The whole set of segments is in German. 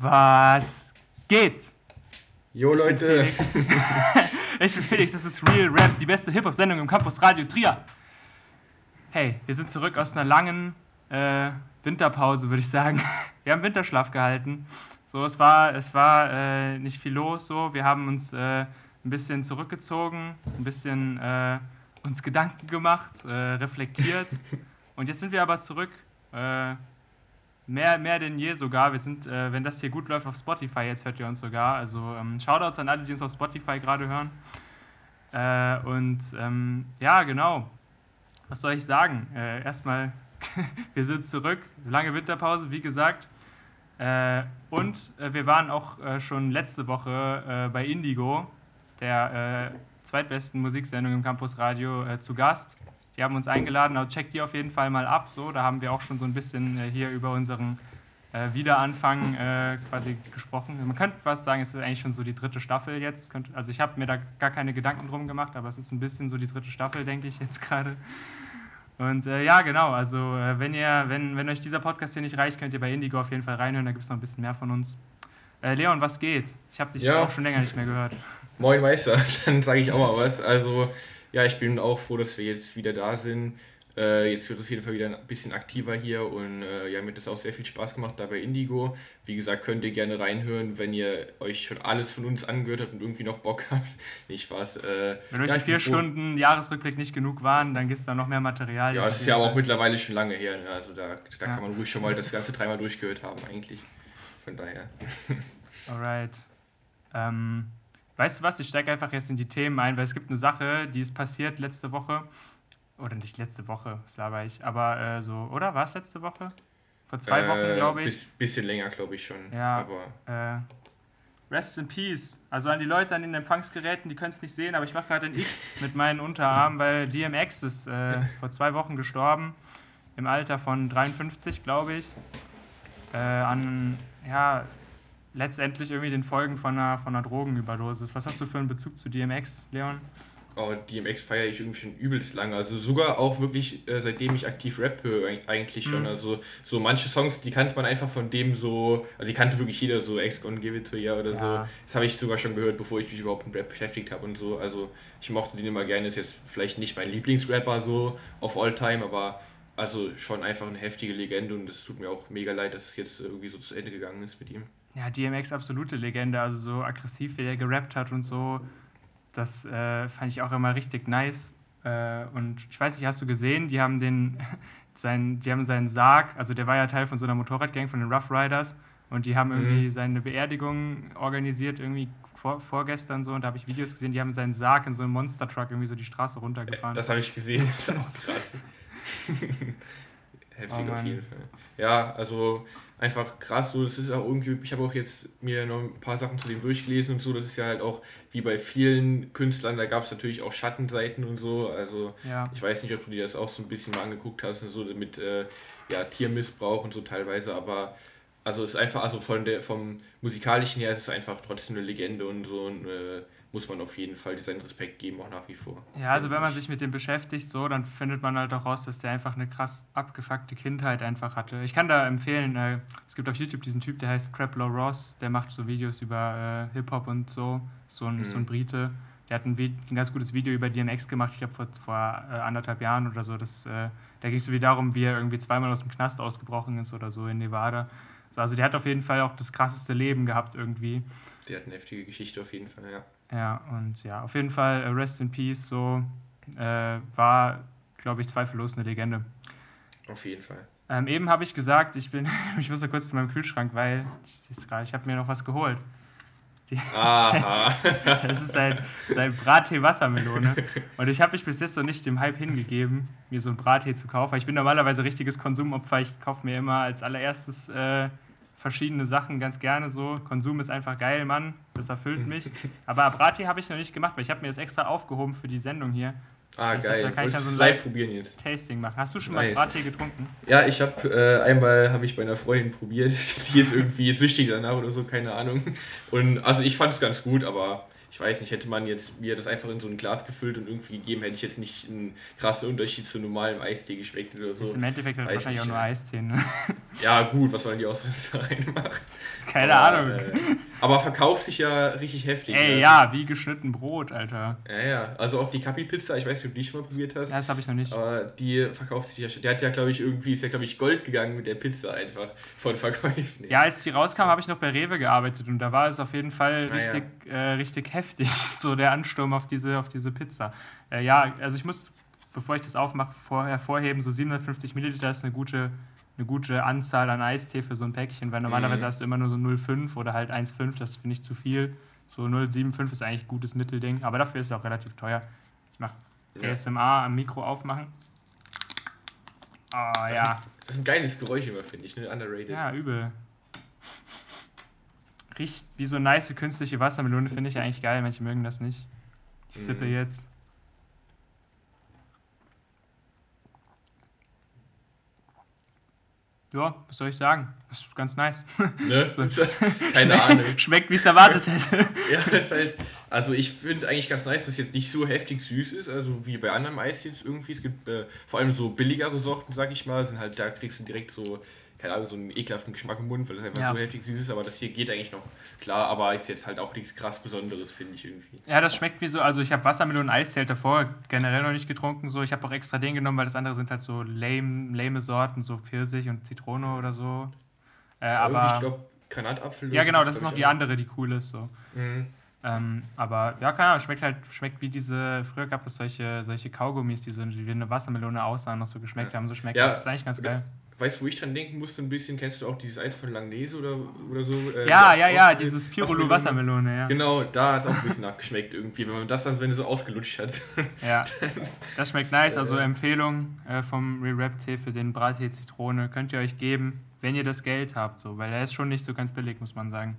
Was geht? Jo Ich bin Leute, Felix. ich bin Felix, das ist Real Rap, die beste Hip-Hop-Sendung im Campus Radio Trier. Hey, wir sind zurück aus einer langen äh, Winterpause, würde ich sagen. Wir haben Winterschlaf gehalten. So, es war, es war äh, nicht viel los. So, wir haben uns äh, ein bisschen zurückgezogen, ein bisschen äh, uns Gedanken gemacht, äh, reflektiert. Und jetzt sind wir aber zurück. Mehr, mehr denn je sogar. Wir sind, äh, wenn das hier gut läuft auf Spotify, jetzt hört ihr uns sogar. Also ähm, Shoutouts an alle, die uns auf Spotify gerade hören. Äh, und ähm, ja, genau. Was soll ich sagen? Äh, erstmal, wir sind zurück. Lange Winterpause, wie gesagt. Äh, und äh, wir waren auch äh, schon letzte Woche bei Indigo, der zweitbesten Musiksendung im Campus Radio, zu Gast. Die haben uns eingeladen, also checkt die auf jeden Fall mal ab. So, da haben wir auch schon so ein bisschen äh, hier über unseren äh, Wiederanfang äh, quasi gesprochen. Man könnte fast sagen, es ist eigentlich schon so die dritte Staffel jetzt. Könnt, also ich habe mir da gar keine Gedanken drum gemacht, aber es ist ein bisschen so die dritte Staffel, denke ich jetzt gerade. Und äh, ja, genau, also äh, wenn ihr, wenn, wenn euch dieser Podcast hier nicht reicht, könnt ihr bei Indigo auf jeden Fall reinhören, da gibt es noch ein bisschen mehr von uns. Äh, Leon, was geht? Ich habe dich Ja. auch schon länger nicht mehr gehört. moin Meister, dann sage ich auch mal was. Also, ja, ich bin auch froh, dass wir jetzt wieder da sind. Äh, jetzt wird es auf jeden Fall wieder ein bisschen aktiver hier und äh, ja, mir hat das auch sehr viel Spaß gemacht da bei Indigo. Wie gesagt, könnt ihr gerne reinhören, wenn ihr euch schon alles von uns angehört habt und irgendwie noch Bock habt. Nicht Spaß. Äh, Wenn euch ja, die vier bin froh. Stunden Jahresrückblick nicht genug waren, dann gibt es da noch mehr Material. Ja, das ist ja aber auch mittlerweile schon lange her. Ne? Also da, da Ja. kann man ruhig schon mal das Ganze dreimal durchgehört haben eigentlich. Von daher. Alright. Ähm, weißt du was? Ich steige einfach jetzt in die Themen ein, weil es gibt eine Sache, die ist passiert letzte Woche. Oder nicht letzte Woche, das laber ich. Aber äh, so, oder? War es letzte Woche? Vor zwei Wochen, Äh, glaube ich. Bis, bisschen länger, glaube ich schon. Ja. Aber Äh, rest in Peace. Also an die Leute an den Empfangsgeräten, die können es nicht sehen, aber ich mache gerade ein X mit meinen Unterarmen, weil DMX ist äh, vor zwei Wochen gestorben. Im Alter von 53, glaube ich. Äh, an, ja, letztendlich irgendwie den Folgen von einer, von einer Drogenüberdosis. Was hast du für einen Bezug zu DMX, Leon? Oh, DMX feiere ich irgendwie schon übelst lange. Also sogar auch wirklich, äh, seitdem ich aktiv Rap höre, eig- eigentlich schon. Mhm. Also so manche Songs, die kannte man einfach von dem so, also die kannte wirklich jeder, so Ex Gonna Give It To Ya oder Ja. so. Das habe ich sogar schon gehört, bevor ich mich überhaupt mit Rap beschäftigt habe und so. Also ich mochte den immer gerne. Ist jetzt vielleicht nicht mein Lieblingsrapper so of all time, aber also schon einfach eine heftige Legende und es tut mir auch mega leid, dass es jetzt irgendwie so zu Ende gegangen ist mit ihm. Ja, DMX absolute Legende, also so aggressiv, wie er gerappt hat und so. Das äh, fand ich auch immer richtig nice. Äh, und ich weiß nicht, hast du gesehen, die haben den, sein, die haben seinen Sarg, also der war ja Teil von so einer Motorradgang von den Rough Riders und die haben irgendwie Mhm. seine Beerdigung organisiert, irgendwie vor, vorgestern so und da habe ich Videos gesehen, die haben seinen Sarg in so einem Monster-Truck irgendwie so die Straße runtergefahren. Das habe ich gesehen. Das ist krass. Heftig Oh auf jeden Fall. Ja, also einfach krass so. Das ist auch irgendwie, ich habe auch jetzt mir noch ein paar Sachen zu dem durchgelesen und so. Das ist ja halt auch wie bei vielen Künstlern, da gab es natürlich auch Schattenseiten und so. Also ja. ich weiß nicht, ob du dir das auch so ein bisschen mal angeguckt hast und so mit äh, ja, Tiermissbrauch und so teilweise, aber also es ist einfach, also von der, vom musikalischen her ist es einfach trotzdem eine Legende und so und äh, muss man auf jeden Fall seinen Respekt geben, auch nach wie vor. Ja, also wenn man sich mit dem beschäftigt, so, dann findet man halt auch raus, dass der einfach eine krass abgefuckte Kindheit einfach hatte. Ich kann da empfehlen, äh, es gibt auf YouTube diesen Typ, der heißt Craplow Ross, der macht so Videos über äh, Hip-Hop und so, so ein, Mhm. so ein Brite. Der hat ein, ein ganz gutes Video über DMX gemacht, ich glaube vor, vor äh, anderthalb Jahren oder so. Das, äh, da ging es so wie darum, wie er irgendwie zweimal aus dem Knast ausgebrochen ist oder so in Nevada. So, also der hat auf jeden Fall auch das krasseste Leben gehabt irgendwie. Der hat eine heftige Geschichte auf jeden Fall, ja. Ja, und ja, auf jeden Fall äh, Rest in Peace, so äh, war, glaube ich, zweifellos eine Legende. Auf jeden Fall. Ähm, eben habe ich gesagt, ich bin, ich muss so kurz zu meinem Kühlschrank, weil ich ich habe mir noch was geholt. Die, Aha. das ist ein, ein Brattee Wassermelone. Und ich habe mich bis jetzt noch nicht dem Hype hingegeben, mir so ein Brattee zu kaufen. Ich bin normalerweise richtiges Konsumopfer. Ich kaufe mir immer als allererstes äh, verschiedene Sachen ganz gerne so. Konsum ist einfach geil, Mann. Das erfüllt mich. Aber Brattee habe ich noch nicht gemacht, weil ich habe mir das extra aufgehoben für die Sendung hier. Ah, Das ist- da geil. kann ich dann so ein live probieren jetzt. Tasting machen. Hast du schon mal Nice. Brattee getrunken? Ja, ich habe äh, einmal habe ich bei einer Freundin probiert. Die ist irgendwie süchtig danach oder so, keine Ahnung. Und also ich fand es ganz gut, aber ich weiß nicht, hätte man jetzt mir das einfach in so ein Glas gefüllt und irgendwie gegeben, hätte ich jetzt nicht einen krassen Unterschied zu normalem Eistee geschmeckt oder so. Ist im Endeffekt halt wahrscheinlich nicht, auch nur Eistee, ne? Ja, gut, was sollen die aus da reinmachen? Keine aber, Ahnung. Äh, aber verkauft sich ja richtig heftig. Ey, ne? ja, wie geschnitten Brot, Alter. Ja, ja. Also auch die Kapi-Pizza, ich weiß nicht, ob du die schon mal probiert hast. Ja, das habe ich noch nicht. Aber die verkauft sich ja schon. Der hat ja, glaube ich, irgendwie, ist ja, glaube ich, Gold gegangen mit der Pizza einfach von Verkäufen. Ja, als die rauskam, habe ich noch bei Rewe gearbeitet und da war es auf jeden Fall ah, richtig, ja. äh, richtig heftig, so der Ansturm auf diese, auf diese Pizza. Äh, ja, also ich muss, bevor ich das aufmache, vorher hervorheben, so 750 Milliliter ist eine gute eine gute Anzahl an Eistee für so ein Päckchen, weil normalerweise mhm. hast du immer nur so 0,5 oder halt 1,5, das finde ich zu viel. So 0,75 ist eigentlich ein gutes Mittelding, aber dafür ist es auch relativ teuer. Ich mache ja. ASMR am Mikro aufmachen. Oh das ja. Ist, das ist ein geiles Geräusch immer, finde ich, ne? Underrated. Ja, übel. Riecht wie so nice künstliche Wassermelone, finde ich eigentlich geil. Manche mögen das nicht. Ich sippe mhm. jetzt. Ja, was soll ich sagen? Das ist ganz nice. Ne? so. Keine Ahnung. Schmeckt, wie es erwartet hätte. ja, halt, also ich finde eigentlich ganz nice, dass es jetzt nicht so heftig süß ist, also wie bei anderen Eis jetzt irgendwie. Es gibt äh, vor allem so billigere Sorten, sag ich mal, sind halt, da kriegst du direkt so keine Ahnung, so einen ekelhaften Geschmack im Mund, weil das einfach ja. so heftig süß ist, aber das hier geht eigentlich noch klar, aber ist jetzt halt auch nichts krass Besonderes, finde ich irgendwie. Ja, das schmeckt wie so, also ich habe Wassermelonen Eiszelt davor generell noch nicht getrunken, so ich habe auch extra den genommen, weil das andere sind halt so lame, lame Sorten, so Pfirsich und Zitrone oder so. Äh, aber ich glaube, Granatapfel. Ja, genau, das ist noch die andere, die cool ist, so. Mhm. Ähm, aber ja, keine Ahnung, schmeckt halt, schmeckt wie diese, früher gab es solche, solche Kaugummis, die so wie eine Wassermelone aussahen, noch so geschmeckt ja. haben, so schmeckt ja, das ist eigentlich ganz geil weißt du, wo ich dran denken musste ein bisschen? Kennst du auch dieses Eis von Langnese oder, oder so? Äh, ja, ja, ja, dieses Pirolo Wassermelone, ja. Genau, da hat es auch ein bisschen nachgeschmeckt irgendwie, wenn man das dann, wenn es so ausgelutscht hat. Ja, das schmeckt nice. Also Empfehlung äh, vom Re-Rap-Tee für den Brattee Zitrone könnt ihr euch geben, wenn ihr das Geld habt, so, weil er ist schon nicht so ganz billig, muss man sagen.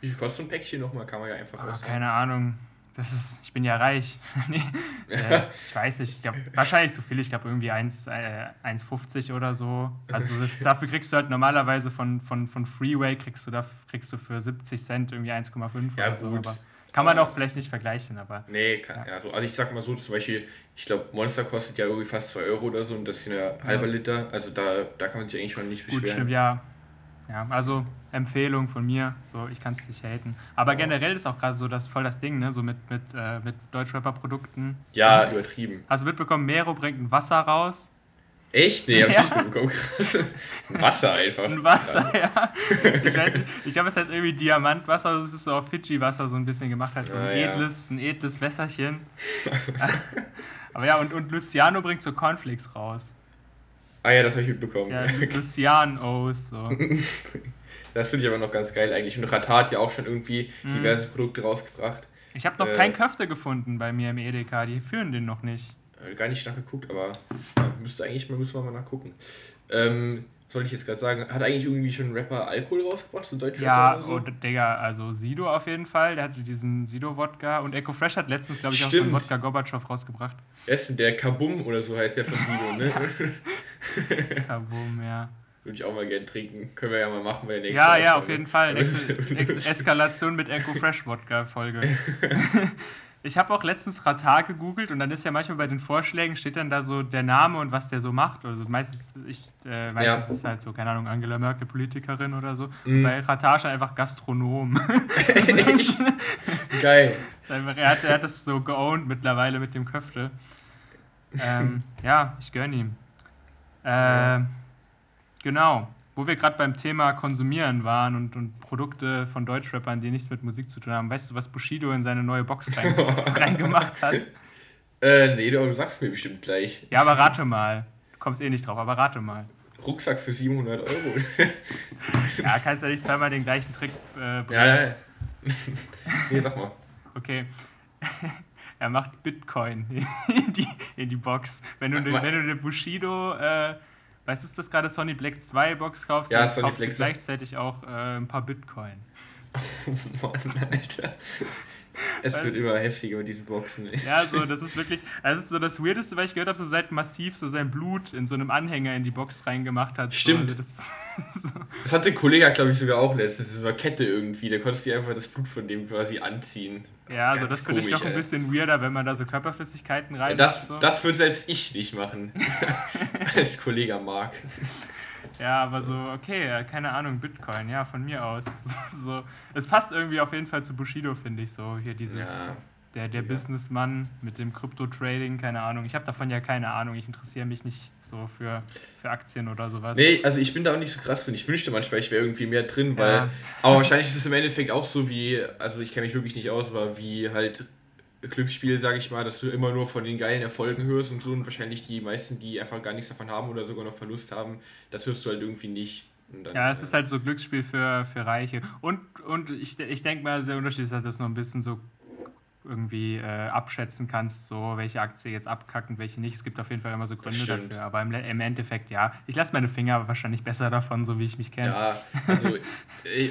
Wie viel kostet so ein Päckchen nochmal? Kann man ja einfach oh, Keine Ahnung das ist, ich bin ja reich. nee, äh, ich weiß nicht, ich glaube, wahrscheinlich so viel, ich glaube irgendwie 1,50 äh, oder so. Also das, dafür kriegst du halt normalerweise von, von, von Freeway, kriegst du, da, kriegst du für 70 Cent irgendwie 1,5 ja, oder so. Aber kann man auch vielleicht nicht vergleichen, aber. Nee, kann, ja. also, also ich sag mal so, zum Beispiel, ich glaube, Monster kostet ja irgendwie fast 2 Euro oder so und das ist ja halber Liter. Also da, da kann man sich eigentlich schon nicht beschweren. Gut, stimmt, ja. Ja, also Empfehlung von mir, so ich kann es nicht haten. Aber ja. generell ist auch gerade so das voll das Ding, ne? So mit, mit, äh, mit Deutschrapper-Produkten. Ja, übertrieben. Also mitbekommen, Mero bringt ein Wasser raus. Echt? Nee, hab ja. ich nicht mitbekommen. ein Wasser einfach. Ein Wasser, ja. Ich, weiß nicht, ich glaube, es heißt irgendwie Diamantwasser, das ist so auf Fidschi-Wasser so ein bisschen gemacht, halt so ein, ah, edles, ja. ein edles Wässerchen. Aber ja, und, und Luciano bringt so Cornflakes raus. Ah ja, das habe ich mitbekommen. Ja, Lucianos. So. das finde ich aber noch ganz geil eigentlich. Und Rata hat ja auch schon irgendwie mhm. diverse Produkte rausgebracht. Ich habe noch äh, keinen Köfte gefunden bei mir im Edeka. Die führen den noch nicht. Gar nicht nachgeguckt, aber müsste eigentlich müssen wir mal nachgucken. Ähm, was soll ich jetzt gerade sagen? Hat eigentlich irgendwie schon ein Rapper Alkohol rausgebracht, so Deutschland Ja, so? oh, Digga, also Sido auf jeden Fall, der hatte diesen Sido-Wodka und Echo Fresh hat letztens, glaube ich, Stimmt. auch so einen Wodka Gorbatschow rausgebracht. Essen, der Kabum oder so heißt der von Sido, ne? Kabum, ja. Würde ich auch mal gerne trinken. Können wir ja mal machen bei der nächsten Ja, Folge. ja, auf jeden Fall. Nächste, nächste Eskalation mit Echo Fresh Wodka Folge. Ich habe auch letztens Ratar gegoogelt und dann ist ja manchmal bei den Vorschlägen steht dann da so der Name und was der so macht. Also meistens, ich, äh, meistens ja. ist es halt so, keine Ahnung, Angela Merkel, Politikerin oder so. Mhm. Bei Ratar steht einfach Gastronom. Geil. Einfach, er, hat, er hat das so geowned mittlerweile mit dem Köfte. Ähm, ja, ich gönne ihm. Äh, ja. Genau wo wir gerade beim Thema Konsumieren waren und, und Produkte von Deutschrappern, die nichts mit Musik zu tun haben, weißt du, was Bushido in seine neue Box rein, reingemacht hat? Äh, nee, du sagst mir bestimmt gleich. Ja, aber rate mal. Du kommst eh nicht drauf, aber rate mal. Rucksack für 700 Euro. ja, kannst ja nicht zweimal den gleichen Trick äh, bringen. Ja, ja, ja. nee, sag mal. Okay. Er macht Bitcoin in die, in die Box. Wenn du, wenn du eine Bushido äh, Weißt du, dass gerade Sony Black 2 Box kaufst, ja, dann kaufst du gleichzeitig auch äh, ein paar Bitcoin. Mann, Alter. Es wird immer heftiger mit diesen Boxen. Ey. Ja, so, das ist wirklich, das ist so das Weirdeste, was ich gehört habe, so seit Massiv so sein Blut in so einem Anhänger in die Box reingemacht hat. Stimmt. So, das, so. das hatte ein Kollege, glaube ich, sogar auch letztens, in so einer Kette irgendwie, da konntest du einfach das Blut von dem quasi anziehen. Ja, also das finde ich doch ein bisschen weirder, wenn man da so Körperflüssigkeiten rein Das, so. das würde selbst ich nicht machen, als Kollege mag. Ja, aber so, okay, keine Ahnung, Bitcoin, ja, von mir aus. so, es passt irgendwie auf jeden Fall zu Bushido, finde ich, so hier dieses, ja. der, der ja. Businessmann mit dem Krypto-Trading, keine Ahnung. Ich habe davon ja keine Ahnung, ich interessiere mich nicht so für, für Aktien oder sowas. Nee, also ich bin da auch nicht so krass drin. Ich wünschte manchmal, ich wäre irgendwie mehr drin, weil, ja. aber wahrscheinlich ist es im Endeffekt auch so wie, also ich kenne mich wirklich nicht aus, aber wie halt Glücksspiel, sage ich mal, dass du immer nur von den geilen Erfolgen hörst und so und wahrscheinlich die meisten, die einfach gar nichts davon haben oder sogar noch Verlust haben, das hörst du halt irgendwie nicht. Dann, ja, es äh, ist halt so Glücksspiel für, für Reiche. Und, und ich, ich denke mal, der Unterschied ist halt, dass noch ein bisschen so irgendwie äh, abschätzen kannst, so welche Aktie jetzt abkackt und welche nicht. Es gibt auf jeden Fall immer so Gründe dafür. Aber im, im, Endeffekt, ja, ich lasse meine Finger wahrscheinlich besser davon, so wie ich mich kenne. Ja, also,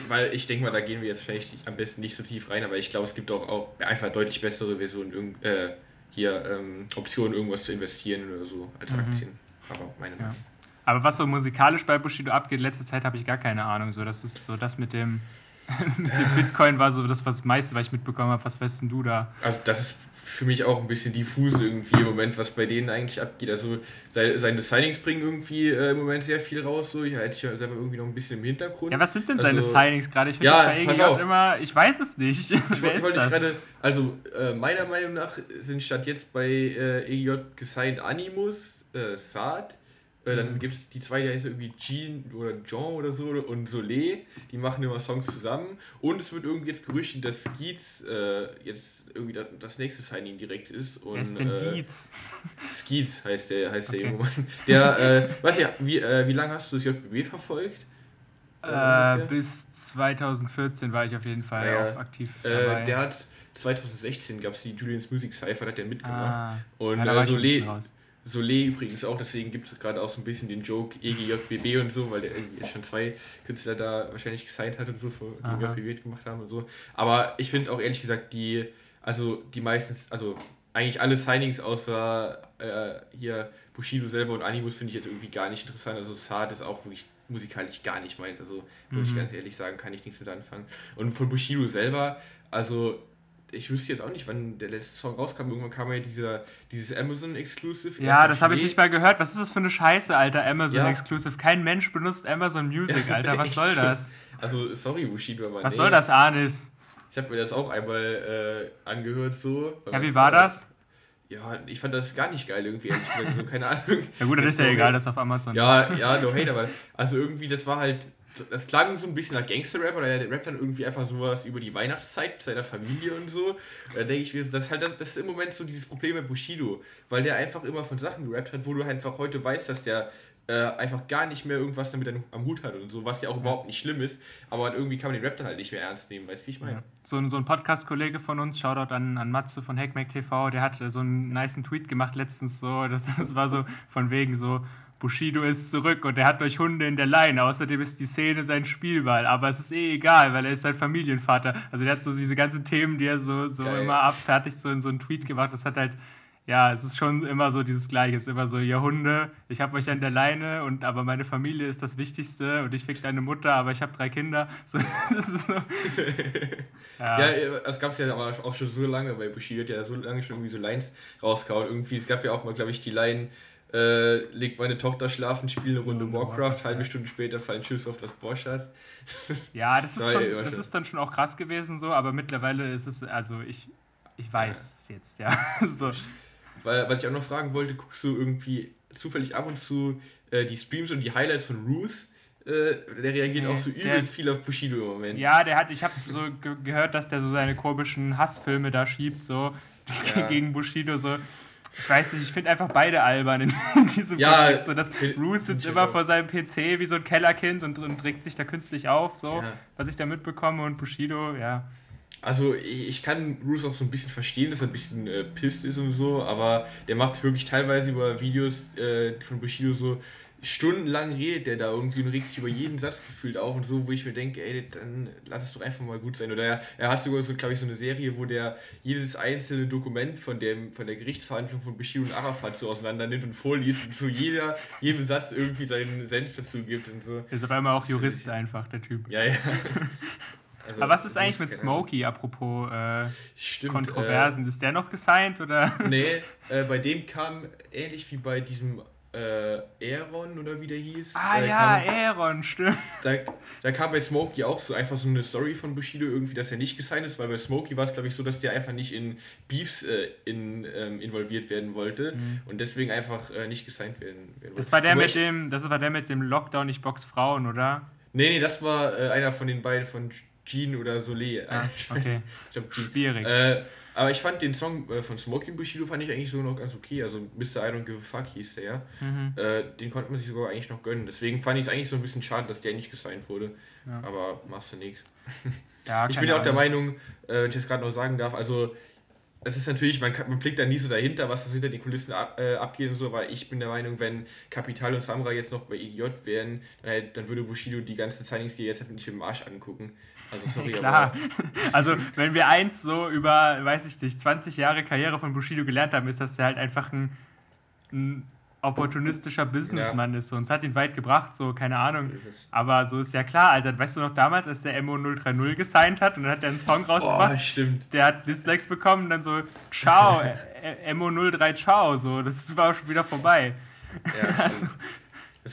weil ich denke mal, da gehen wir jetzt vielleicht am besten nicht so tief rein, aber ich glaube, es gibt auch, auch einfach deutlich bessere Versionen, äh, hier ähm, Optionen, irgendwas zu investieren oder so als mhm. Aktien. Aber meine Meinung. Ja. Aber was so musikalisch bei Bushido abgeht, letzte Zeit habe ich gar keine Ahnung. So, das ist so das mit dem mit dem Bitcoin war so das was meiste, was ich mitbekommen habe. Was weißt denn du da? Also das ist für mich auch ein bisschen diffus irgendwie im Moment, was bei denen eigentlich abgeht. Also seine Signings bringen irgendwie äh, im Moment sehr viel raus. So. Ich halte ja selber irgendwie noch ein bisschen im Hintergrund. Ja, was sind denn seine also, Signings gerade? Ich finde ja, das bei EG immer, ich weiß es nicht. Ich Wer ist das? Grade, also äh, meiner Meinung nach sind statt jetzt bei äh, EJ gesigned Animus, äh, Saad, äh, dann gibt es die zwei, die heißen irgendwie Jean oder Jean oder so und Soleil, die machen immer Songs zusammen. Und es wird irgendwie jetzt gerüchtet, dass Skeets äh, jetzt irgendwie das, das, nächste Signing direkt ist. Und, Wer ist denn äh? Skeets heißt der, heißt okay. der junge Mann. Der, äh, weiß ja, wie, äh, wie lange hast du das JBB verfolgt? Äh, bis 2014 war ich auf jeden Fall ja, auch aktiv dabei. der hat 2016 gab es die Julians Music Cypher, da hat der mitgemacht. Ah, und ja, äh, Soleil, Soleil übrigens auch, deswegen gibt es gerade auch so ein bisschen den Joke EGJBB und so, weil der irgendwie jetzt schon zwei Künstler da wahrscheinlich gesigned hat und so, die JBB gemacht haben und so. Aber ich finde auch ehrlich gesagt, die, also die meistens, also eigentlich alle Signings außer äh, hier Bushido selber und Animus finde ich jetzt irgendwie gar nicht interessant. Also Saad ist auch wirklich musikalisch gar nicht meins. Also muss mhm. ich ganz ehrlich sagen, kann ich nichts mit anfangen. Und von Bushido selber, also ich wüsste jetzt auch nicht, wann der letzte Song rauskam. Irgendwann kam ja dieser, dieses Amazon Exclusive. Ja, das habe ich nicht mal gehört. Was ist das für eine Scheiße, Alter? Amazon ja. Exclusive. Kein Mensch benutzt Amazon Music, ja, Alter. Was soll das? Also, sorry, Bushido, aber. Was nee. soll das, Anis? Ich habe mir das auch einmal äh, angehört, so. Ja, wie war das? Ja, ich fand das gar nicht geil irgendwie, ehrlich gesagt. So, keine Ahnung. ja, gut, das ist ja egal, dass auf Amazon ja, ist. Ja, no hate, aber. Also, irgendwie, das war halt das klang so ein bisschen nach Gangster-Rap, oder der rappt dann irgendwie einfach sowas über die Weihnachtszeit seiner Familie und so. Da denke ich mir, das ist halt das, das ist im Moment so dieses Problem mit Bushido, weil der einfach immer von Sachen gerappt hat, wo du einfach heute weißt, dass der äh, einfach gar nicht mehr irgendwas damit am Hut hat und so, was ja auch ja. überhaupt nicht schlimm ist, aber irgendwie kann man den Rap dann halt nicht mehr ernst nehmen, weißt du, wie ich meine? Ja. So, ein, so ein Podcast-Kollege von uns, Shoutout an, an Matze von Hackmack TV, der hat so einen niceen Tweet gemacht letztens so, das, das war so von wegen so, Bushido ist zurück und er hat euch Hunde in der Leine. Außerdem ist die Szene sein Spielball. Aber es ist eh egal, weil er ist halt Familienvater. Also der hat so diese ganzen Themen, die er so, so immer abfertigt, so in so einen Tweet gemacht. Das hat halt, ja, es ist schon immer so dieses Gleiche. Es ist immer so, ihr Hunde, ich habe euch an der Leine, und aber meine Familie ist das Wichtigste und ich fick deine Mutter, aber ich habe drei Kinder. So, das ist so. ja. ja, es gab es ja aber auch schon so lange bei Bushido, hat ja so lange schon irgendwie so Lines rausgehauen. Irgendwie, es gab ja auch mal, glaube ich, die Line äh, legt meine Tochter schlafen, spiele eine Runde Warcraft, halbe Stunde später fallen Schuss auf das Borschat. Ja, das ist, schon, das ist dann schon auch krass gewesen so, aber mittlerweile ist es, also ich, ich weiß es jetzt, ja. so. Weil, was ich auch noch fragen wollte, guckst du irgendwie zufällig ab und zu äh, die Streams und die Highlights von Roos? Äh, der reagiert nee, auch so übelst der, viel auf Bushido im Moment. Ja, der hat, ich habe so ge gehört, dass der so seine komischen Hassfilme da schiebt, so ja. gegen Bushido, so. Ich weiß nicht, ich finde einfach beide albern in, in diesem ja, Projekt. So, dass Bruce sitzt immer vor seinem PC wie so ein Kellerkind und, und trägt sich da künstlich auf, so, ja. was ich da mitbekomme. Und Bushido, ja. Also ich kann Bruce auch so ein bisschen verstehen, dass er ein bisschen äh, pisst ist und so, aber der macht wirklich teilweise über Videos äh, von Bushido so stundenlang redet der da irgendwie und regt sich über jeden Satz gefühlt auf und so, wo ich mir denke, ey, dann lass es doch einfach mal gut sein. Oder er, er hat sogar so, glaube ich, so eine Serie, wo der jedes einzelne Dokument von, dem, von der Gerichtsverhandlung von Bashir und Arafat so auseinander nimmt und vorliest und zu jeder, jedem Satz irgendwie seinen Senf dazu gibt und so. Ist auf einmal auch Jurist einfach, der Typ. Ja, ja. Also, Aber was ist eigentlich mit Smokey, apropos äh, Stimmt, Kontroversen? Äh, ist der noch gesigned oder? Nee, äh, bei dem kam ähnlich wie bei diesem äh, Aaron oder wie der hieß. Ah äh, ja, kam, Aaron, stimmt. Da, da kam bei Smokey auch so einfach so eine Story von Bushido irgendwie, dass er nicht gesigned ist, weil bei Smokey war es glaube ich so, dass der einfach nicht in Beefs äh, in, ähm, involviert werden wollte mhm. und deswegen einfach äh, nicht gesigned werden, werden Das war der mit dem, das war der mit dem Lockdown, ich box Frauen, oder? Nee, nee, das war äh, einer von den beiden von Jean oder Soleil. Ah, okay. ich glaub, Schwierig. Äh, aber ich fand den Song äh, von Smoking Bushido fand ich eigentlich so noch ganz okay. Also Mr. I Don't Give a Fuck hieß der. Mhm. Äh, den konnte man sich sogar eigentlich noch gönnen. Deswegen fand ich es eigentlich so ein bisschen schade, dass der nicht gesigned wurde. Ja. Aber machst du nichts. Ja, ich bin ja auch der Meinung, äh, wenn ich das gerade noch sagen darf, also es ist natürlich, man, man blickt da nie so dahinter, was das hinter den Kulissen ab, äh, abgeht und so, aber ich bin der Meinung, wenn Kapital und Samra jetzt noch bei EGJ wären, dann, dann würde Bushido die ganzen Signings, die er jetzt hat, nicht im Arsch angucken. Also sorry, Klar. Aber also wenn wir eins so über, weiß ich nicht, 20 Jahre Karriere von Bushido gelernt haben, ist, dass er halt einfach ein, ein opportunistischer Businessman ja. ist. So. Und es hat ihn weit gebracht, so, keine Ahnung. Aber so ist ja klar, Alter. Weißt du noch damals, als der MO030 gesigned hat und dann hat er einen Song rausgebracht? Oh, stimmt. Der hat Dislikes bekommen und dann so, ciao, MO03, ciao. So, das war auch schon wieder vorbei. Ja, also,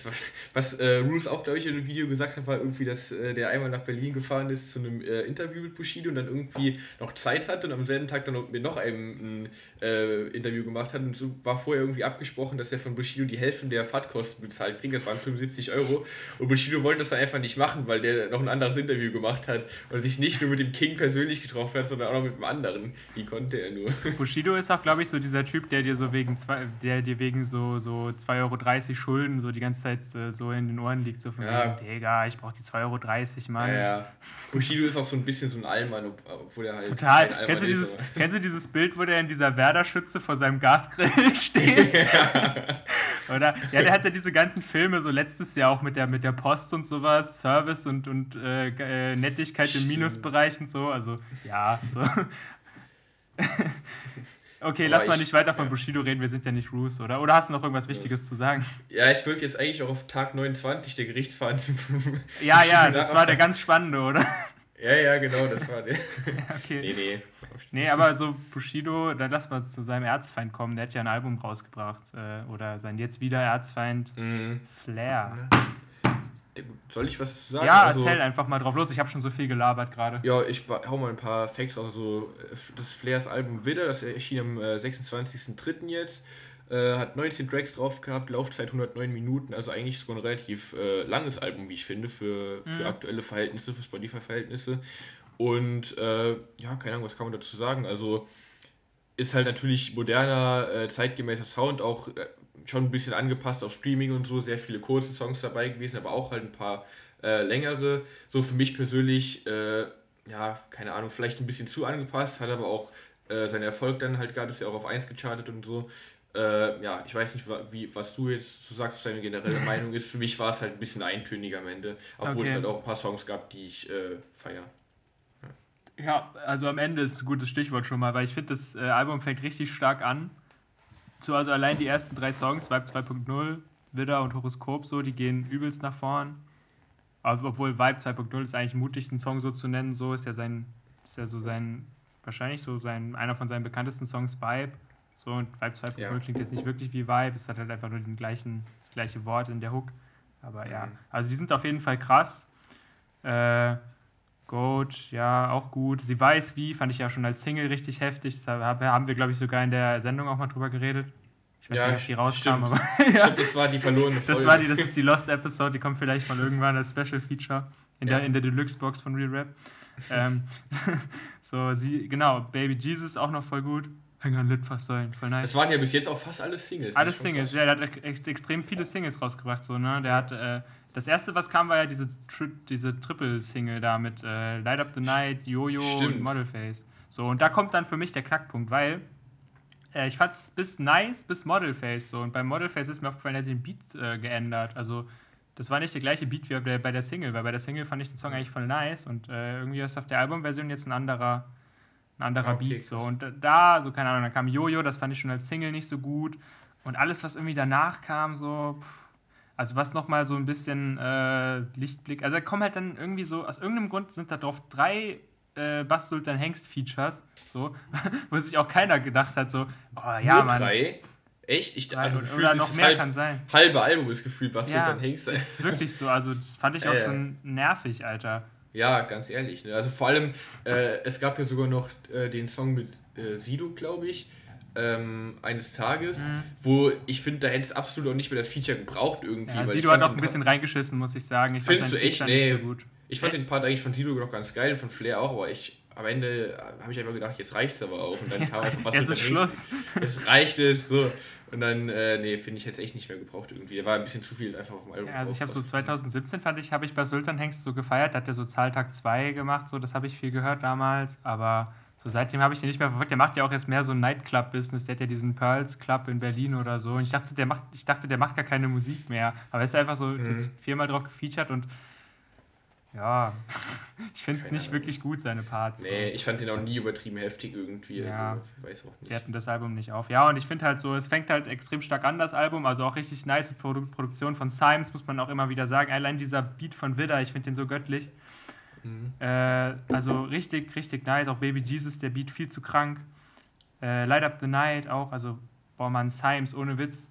war, was äh, Roos auch, glaube ich, in einem Video gesagt hat, war irgendwie, dass äh, der einmal nach Berlin gefahren ist zu einem äh, Interview mit Bushido und dann irgendwie noch Zeit hatte und am selben Tag dann mit noch einem ein äh, Interview gemacht hat. Und so war vorher irgendwie abgesprochen, dass er von Bushido die Hälfte der Fahrtkosten bezahlt kriegt. Das waren 75 Euro. Und Bushido wollte das dann einfach nicht machen, weil der noch ein anderes Interview gemacht hat und sich nicht nur mit dem King persönlich getroffen hat, sondern auch noch mit dem anderen. Die konnte er nur. Bushido ist auch, glaube ich, so dieser Typ, der dir so wegen zwei, der dir wegen so, so 2,30 Euro Schulden so die ganze Zeit äh, so in den Ohren liegt, so von ja. wegen, Digga, ich brauche die 2,30 Euro, Mann. Ja, ja. Bushido ist auch so ein bisschen so ein Allmann, obwohl er halt. Total. Kennst du, dieses, kennst du dieses Bild, wo der in dieser Werder-Schütze vor seinem Gasgrill steht? ja. Oder? Ja, der hat ja diese ganzen Filme, so letztes Jahr auch mit der, mit der Post und sowas, Service und, und äh, äh Nettigkeit Stimmt. im Minusbereich und so. Also, ja, so. Okay, Aber lass mal nicht weiter von ja. Bushido reden, wir sind ja nicht Roos, oder? Oder hast du noch irgendwas Wichtiges zu sagen? Ja, ich würde jetzt eigentlich auch auf Tag 29 der Gerichtsverhandlung. Ja, ja, das war der ganz spannende, oder? Ja, ja, genau, das war der. okay. Nee, nee. Nee, aber so Bushido, dann lass mal zu seinem Erzfeind kommen. Der hat ja ein Album rausgebracht. Äh, oder sein jetzt wieder Erzfeind mhm. Flair. Soll ich was sagen? Ja, also, erzähl einfach mal drauf los. Ich habe schon so viel gelabert gerade. Ja, ich hau mal ein paar Facts aus. Also, das Flairs Album Widder, das erschien am äh, 26.03. jetzt. Äh, hat 19 Tracks drauf gehabt, Laufzeit 109 Minuten, also eigentlich sogar ein relativ äh, langes Album, wie ich finde, für, für mhm. aktuelle Verhältnisse, für Spotify-Verhältnisse. Und äh, ja, keine Ahnung, was kann man dazu sagen? Also ist halt natürlich moderner, äh, zeitgemäßer Sound, auch äh, schon ein bisschen angepasst auf Streaming und so, sehr viele kurze Songs dabei gewesen, aber auch halt ein paar äh, längere. So für mich persönlich, äh, ja, keine Ahnung, vielleicht ein bisschen zu angepasst, hat aber auch äh, seinen Erfolg dann halt gerade, ist ja auch auf 1 gechartet und so. Äh, ja, ich weiß nicht, wie, was du jetzt so sagst, was deine generelle Meinung ist. Für mich war es halt ein bisschen eintönig am Ende, obwohl okay. es halt auch ein paar Songs gab, die ich äh, feiere. Ja, also am Ende ist ein gutes Stichwort schon mal, weil ich finde, das äh, Album fängt richtig stark an. So, also allein die ersten drei Songs, Vibe 2.0, Widder und Horoskop, so, die gehen übelst nach vorn. Obwohl Vibe 2.0 ist eigentlich mutig, den Song so zu nennen, so ist ja sein, ist ja so sein, wahrscheinlich so sein, einer von seinen bekanntesten Songs, Vibe. So, und Vibe 2.0 ja. klingt jetzt nicht wirklich wie Vibe, es hat halt einfach nur den gleichen, das gleiche Wort in der Hook. Aber ja, mhm. also die sind auf jeden Fall krass. Äh, Goat, ja, auch gut. Sie weiß wie, fand ich ja schon als Single richtig heftig. Da haben wir, glaube ich, sogar in der Sendung auch mal drüber geredet. Ich weiß ja, nicht, ob die rauskam, aber. ja. das war die verlorene Folge. Das war die, das ist die Lost Episode, die kommt vielleicht mal irgendwann als Special Feature in ja. der, in der Deluxe-Box von Real Rap. ähm, so, sie, genau, Baby Jesus auch noch voll gut. Hang an Litfaßsäulen, voll nice. Es waren ja bis jetzt auch fast alles Singles. Alles Singles, ja, der hat ex extrem viele Singles rausgebracht, so, ne? Der hat, äh, das erste, was kam, war ja diese, Tri diese Triple-Single da mit äh, Light Up the Night, Jojo und Modelface. So, und da kommt dann für mich der Knackpunkt, weil Äh, ich fand es bis nice, bis Modelface so. Und beim Modelface ist mir aufgefallen, er hat den Beat äh, geändert. Also, das war nicht der gleiche Beat wie bei der Single, weil bei der Single fand ich den Song eigentlich voll nice. Und äh, irgendwie ist auf der Albumversion jetzt ein anderer, ein anderer okay, Beat. So. Und da, so keine Ahnung, dann kam Jojo, das fand ich schon als Single nicht so gut. Und alles, was irgendwie danach kam, so. Pff, also was nochmal so ein bisschen äh, Lichtblick. Also da kommen halt dann irgendwie so, aus irgendeinem Grund sind da drauf drei äh, Bass Sultan Hengst Features, so, wo sich auch keiner gedacht hat, so, oh ja, Nur Mann. Drei? Echt? Ich, also oder, oder noch mehr halb, kann sein. Halbe Album ist gefühlt Bass ja, Sultan Hengst. Das ist wirklich so, also das fand ich auch äh, schon nervig, Alter. Ja, ganz ehrlich. Ne? Also vor allem, äh, es gab ja sogar noch äh, den Song mit äh, Sido, glaube ich ähm, eines Tages, mhm. wo ich finde, da hätte es absolut auch nicht mehr das Feature gebraucht irgendwie. Ja, Sido hat auch ein bisschen reingeschissen, muss ich sagen. Ich Findest du echt? Nee, so gut. Ich fand echt? den Part eigentlich von Sido noch ganz geil und von Flair auch, aber ich am Ende habe ich einfach gedacht, jetzt reicht es aber auch. Und dann jetzt, kam einfach was. Jetzt ist Schluss. Jetzt reicht es. So. Und dann, äh, nee, finde ich jetzt echt nicht mehr gebraucht irgendwie. Da war ein bisschen zu viel einfach auf dem Album. Ja, also ich habe so 2017 fand ich, habe ich bei Sultan Hengst so gefeiert, da hat er so Zahltag 2 gemacht, so das habe ich viel gehört damals, aber so, seitdem habe ich den nicht mehr verfolgt. Der macht ja auch jetzt mehr so ein Nightclub-Business. Der hat ja diesen Pearls Club in Berlin oder so. Und ich dachte, der macht, ich dachte, der macht gar keine Musik mehr. Aber er ist einfach so mhm. jetzt viermal drauf gefeatured und ja, ich finde es nicht Ahnung. wirklich gut, seine Parts. Nee, ich fand den auch nie übertrieben heftig irgendwie. Ja, also, ich weiß auch nicht. Wir hatten das Album nicht auf. Ja, und ich finde halt so, es fängt halt extrem stark an, das Album. Also auch richtig nice Produ Produktion von Symes, muss man auch immer wieder sagen. Allein dieser Beat von Widder, ich finde den so göttlich. Mhm. Äh, also richtig, richtig nice. Auch Baby Jesus, der Beat viel zu krank. Äh, Light Up the Night auch. Also, boah, man, Symes, ohne Witz.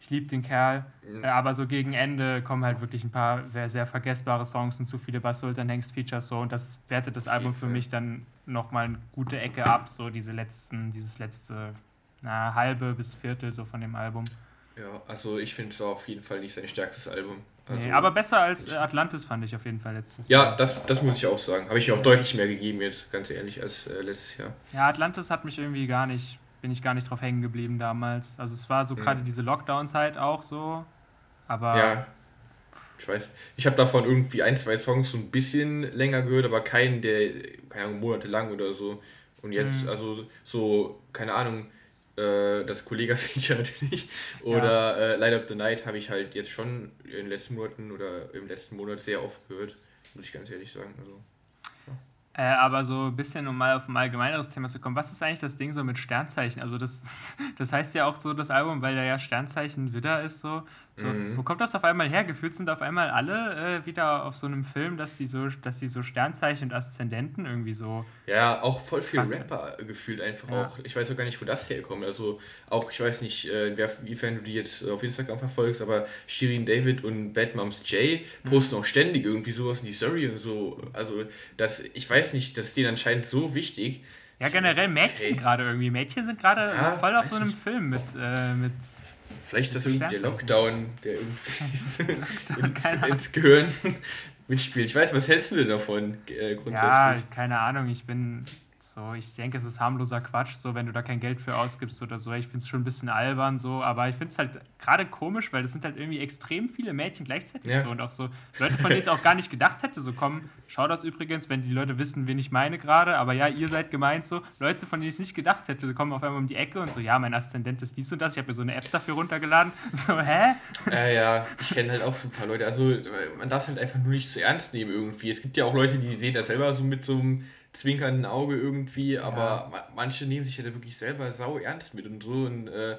Ich liebe den Kerl. Mhm. Äh, aber so gegen Ende kommen halt wirklich ein paar sehr vergessbare Songs und zu viele Bass Sultan Hengst Features so. Und das wertet das Album für mich dann nochmal eine gute Ecke ab. So diese letzten, dieses letzte na, halbe bis Viertel so von dem Album. Ja, also ich finde es auf jeden Fall nicht sein stärkstes Album. Also, nee, aber besser als äh, Atlantis fand ich auf jeden Fall letztes Jahr. Ja, das, das muss ich auch sagen. Habe ich auch deutlich mehr gegeben jetzt, ganz ehrlich, als äh, letztes Jahr. Ja, Atlantis hat mich irgendwie gar nicht, bin ich gar nicht drauf hängen geblieben damals. Also es war so mhm. gerade diese Lockdown-Zeit auch so, aber... Ja, ich weiß. Ich habe davon irgendwie ein, zwei Songs so ein bisschen länger gehört, aber keinen, der, keine Ahnung, monatelang oder so. Und jetzt, mhm. also so, keine Ahnung, äh, das Kollega-Feature natürlich. Oder ja. äh, Light Up the Night habe ich halt jetzt schon in den letzten Monaten oder im letzten Monat sehr oft gehört, muss ich ganz ehrlich sagen. Also. Äh, aber so ein bisschen, um mal auf ein allgemeineres Thema zu kommen, was ist eigentlich das Ding so mit Sternzeichen? Also das, das heißt ja auch so das Album, weil da ja Sternzeichen Widder ist so. So mhm. Wo kommt das auf einmal her? Gefühlt sind auf einmal alle äh, wieder auf so einem Film, dass die so, dass die so Sternzeichen und Aszendenten irgendwie so. Ja, auch voll viel Rapper gefühlt einfach ja. auch. Ich weiß auch gar nicht, wo das herkommt. Also auch, ich weiß nicht, äh, inwiefern du die jetzt auf Instagram verfolgst, aber Shirin David und Bad Moms J mhm. posten mhm. auch ständig irgendwie sowas in die Story und so. Also das, ich weiß nicht, das ist denen anscheinend so wichtig. Ja, generell Mädchen gerade irgendwie. Mädchen sind gerade ja, so voll auf so einem nicht. Film mit, äh, mit. Vielleicht ist das irgendwie der Lockdown, der irgendwie ins Gehirn mitspielt. Ich weiß, was hältst du denn davon äh, grundsätzlich? Ja, keine Ahnung. Ich bin so, ich denke, es ist harmloser Quatsch, so wenn du da kein Geld für ausgibst oder so. Ich finde es schon ein bisschen albern, so, aber ich finde es halt gerade komisch, weil es sind halt irgendwie extrem viele Mädchen gleichzeitig ja. so und auch so Leute, von denen ich auch gar nicht gedacht hätte, so kommen. Schau das übrigens, wenn die Leute wissen, wen ich meine gerade, aber ja, ihr seid gemeint so. Leute, von denen ich es nicht gedacht hätte, so kommen auf einmal um die Ecke und so, ja, mein Aszendent ist dies und das. Ich habe mir so eine App dafür runtergeladen. So, hä? Ja, ja, ich kenne halt auch so ein paar Leute. Also, man darf es halt einfach nur nicht zu ernst nehmen irgendwie. Es gibt ja auch Leute, die sehen das selber so mit so einem zwinkernden Auge irgendwie, aber ja. manche nehmen sich ja da wirklich selber sau ernst mit und so und äh,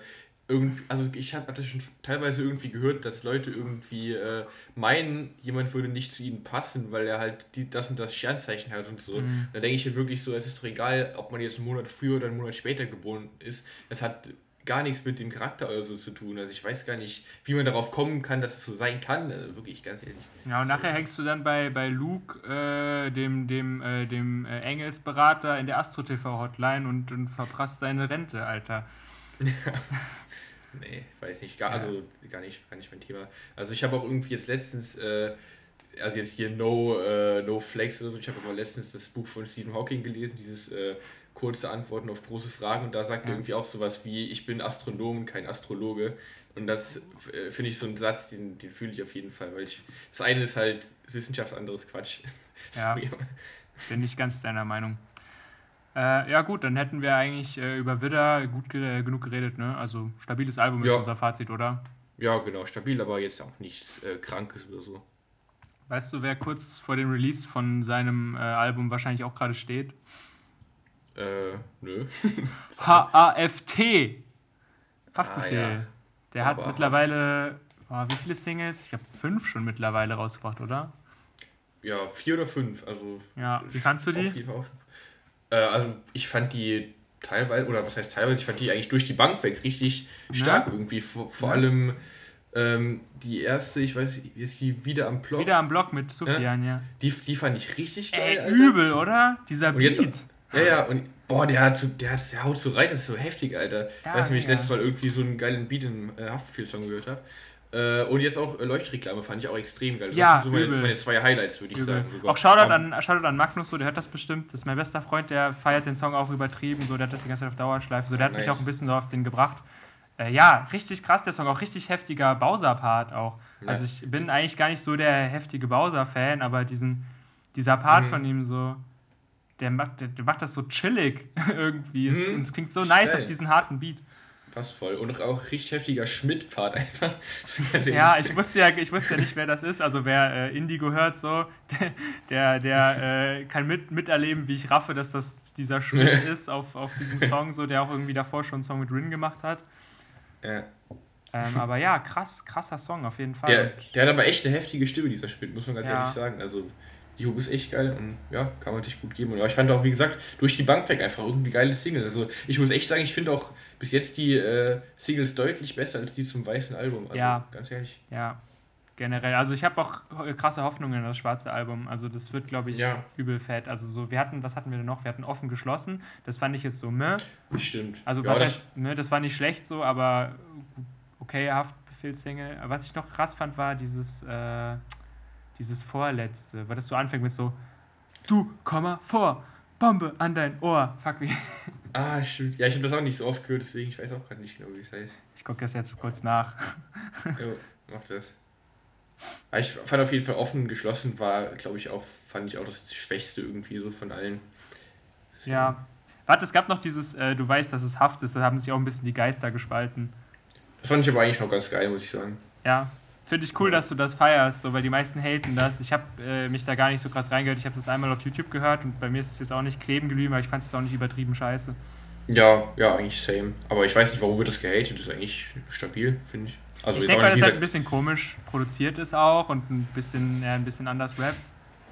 irgendwie, also ich habe das schon teilweise irgendwie gehört, dass Leute irgendwie äh, meinen, jemand würde nicht zu ihnen passen, weil er halt die, das und das Sternzeichen hat und so. Mhm. Da denke ich halt wirklich so, es ist doch egal, ob man jetzt einen Monat früher oder einen Monat später geboren ist. Es hat gar nichts mit dem Charakter oder so zu tun. Also ich weiß gar nicht, wie man darauf kommen kann, dass es so sein kann. Also wirklich, ganz ehrlich. Ja, und nachher hängst du dann bei, bei Luke, äh, dem, dem, äh, dem äh, Engelsberater in der Astro-TV-Hotline und, und verprasst deine Rente, Alter. nee, weiß nicht. Gar, also gar nicht, gar nicht mein Thema. Also ich habe auch irgendwie jetzt letztens äh, also jetzt hier No, äh, no Flex oder so, ich habe aber letztens das Buch von Stephen Hawking gelesen, dieses äh, kurze Antworten auf große Fragen und da sagt ja. er irgendwie auch sowas wie, ich bin Astronom, kein Astrologe. Und das äh, finde ich so ein Satz, den, den fühle ich auf jeden Fall, weil ich, das eine ist halt Wissenschaft, das andere ist Quatsch. Ja, bin ich ganz deiner Meinung. Äh, ja, gut, dann hätten wir eigentlich äh, über Widder gut ge genug geredet, ne? Also, stabiles Album Ja. ist unser Fazit, oder? Ja, genau, stabil, aber jetzt auch nichts äh, Krankes oder so. Weißt du, wer kurz vor dem Release von seinem äh, Album wahrscheinlich auch gerade steht? Äh, nö. H-A-F-T. Haftbefehl. Ah, ja. Der hat Aber mittlerweile, oh, wie viele Singles? Ich habe fünf schon mittlerweile rausgebracht, oder? Ja, vier oder fünf, also. Ja, wie fandst du die? Auf. Äh, also, ich fand die teilweise, oder was heißt teilweise, ich fand die eigentlich durch die Bank weg richtig stark irgendwie. Vor, vor Ja. allem ähm, die erste, ich weiß ist die wieder am Block. Wieder am Block mit Sufjan, ja. Die, die fand ich richtig geil. Ey, übel, oder? Dieser Und Beat. jetzt, ja, ja, und boah, der hat so, der, hat, der haut so rein, das ist so heftig, Alter. Ja, weißt du, ich mega. letztes Mal irgendwie so einen geilen Beat im äh, Haftbefehl-Song gehört habe. Äh, und jetzt auch äh, Leuchtreklame fand ich auch extrem geil. Das Ja, sind so meine, meine zwei Highlights, würde ich Übel. sagen. sogar. Auch Shoutout an, Shoutout an Magnus, so, der hört das bestimmt. Das ist mein bester Freund, der feiert den Song auch übertrieben. So, der hat das die ganze Zeit auf Dauerschleife. So, der hat mich Nice. auch ein bisschen so auf den gebracht. Äh, ja, richtig krass, der Song. Auch richtig heftiger Bowser-Part auch. Ja. Also, ich bin eigentlich gar nicht so der heftige Bowser-Fan, aber diesen, dieser Part Mhm. von ihm so. Der macht, der, der macht das so chillig irgendwie. Es, Mhm. es klingt so nice auf diesen harten Beat. Passt voll. Und auch richtig heftiger Schmidt-Part einfach. Ja, ich wusste ja, ich wusste ja nicht, wer das ist. Also wer äh, Indigo hört, so, der, der, äh, kann mit, miterleben, wie ich raffe, dass das dieser Schmidt ist auf, auf diesem Song, so, der auch irgendwie davor schon einen Song mit Rin gemacht hat. Ja. Ähm, aber ja, krass, krasser Song auf jeden Fall. Der, der hat aber echt eine heftige Stimme, dieser Schmidt, muss man ganz Ja. ehrlich sagen. Also, die Hook ist echt geil und ja, kann man sich gut geben. Aber ich fand auch, wie gesagt, durch die Bank weg einfach irgendwie geile Singles. Also, ich muss echt sagen, ich finde auch bis jetzt die äh, Singles deutlich besser als die zum weißen Album. Also, Ja. ganz ehrlich. ja, generell. Also ich habe auch krasse Hoffnungen in das schwarze Album. Also das wird, glaube ich, Ja. übel fett. Also so, wir hatten, was hatten wir denn noch? Wir hatten offen geschlossen. Das fand ich jetzt so, meh. Stimmt. Also ja, was das, heißt, ne, das war nicht schlecht so, aber okay, Haftbefehlssingle. Was ich noch krass fand, war dieses, äh, dieses vorletzte, weil das so anfängt mit so, du, komm mal vor, Bombe an dein Ohr. Fuck wie. Ah, stimmt. Ja, ich habe das auch nicht so oft gehört, deswegen ich weiß auch gerade nicht genau, wie es heißt. Ich gucke das jetzt kurz nach. Jo, mach das. Aber ich fand auf jeden Fall offen geschlossen war, glaube ich, auch, fand ich auch das Schwächste irgendwie so von allen. Ja. Warte, es gab noch dieses, äh, du weißt, dass es Haft ist, da haben sich auch ein bisschen die Geister gespalten. Das fand ich aber eigentlich noch ganz geil, muss ich sagen. Ja. Finde ich cool, dass du das feierst, so, weil die meisten haten das. Ich habe äh, mich da gar nicht so krass reingehört. Ich habe das einmal auf YouTube gehört und bei mir ist es jetzt auch nicht kleben geblieben, aber ich fand es auch nicht übertrieben scheiße. Ja, ja, eigentlich same. Aber ich weiß nicht, warum wird das gehatet. Das ist eigentlich stabil, finde ich. Also ich denke mal, dass halt ein bisschen komisch produziert ist auch und ein bisschen, ja, ein bisschen anders rappt.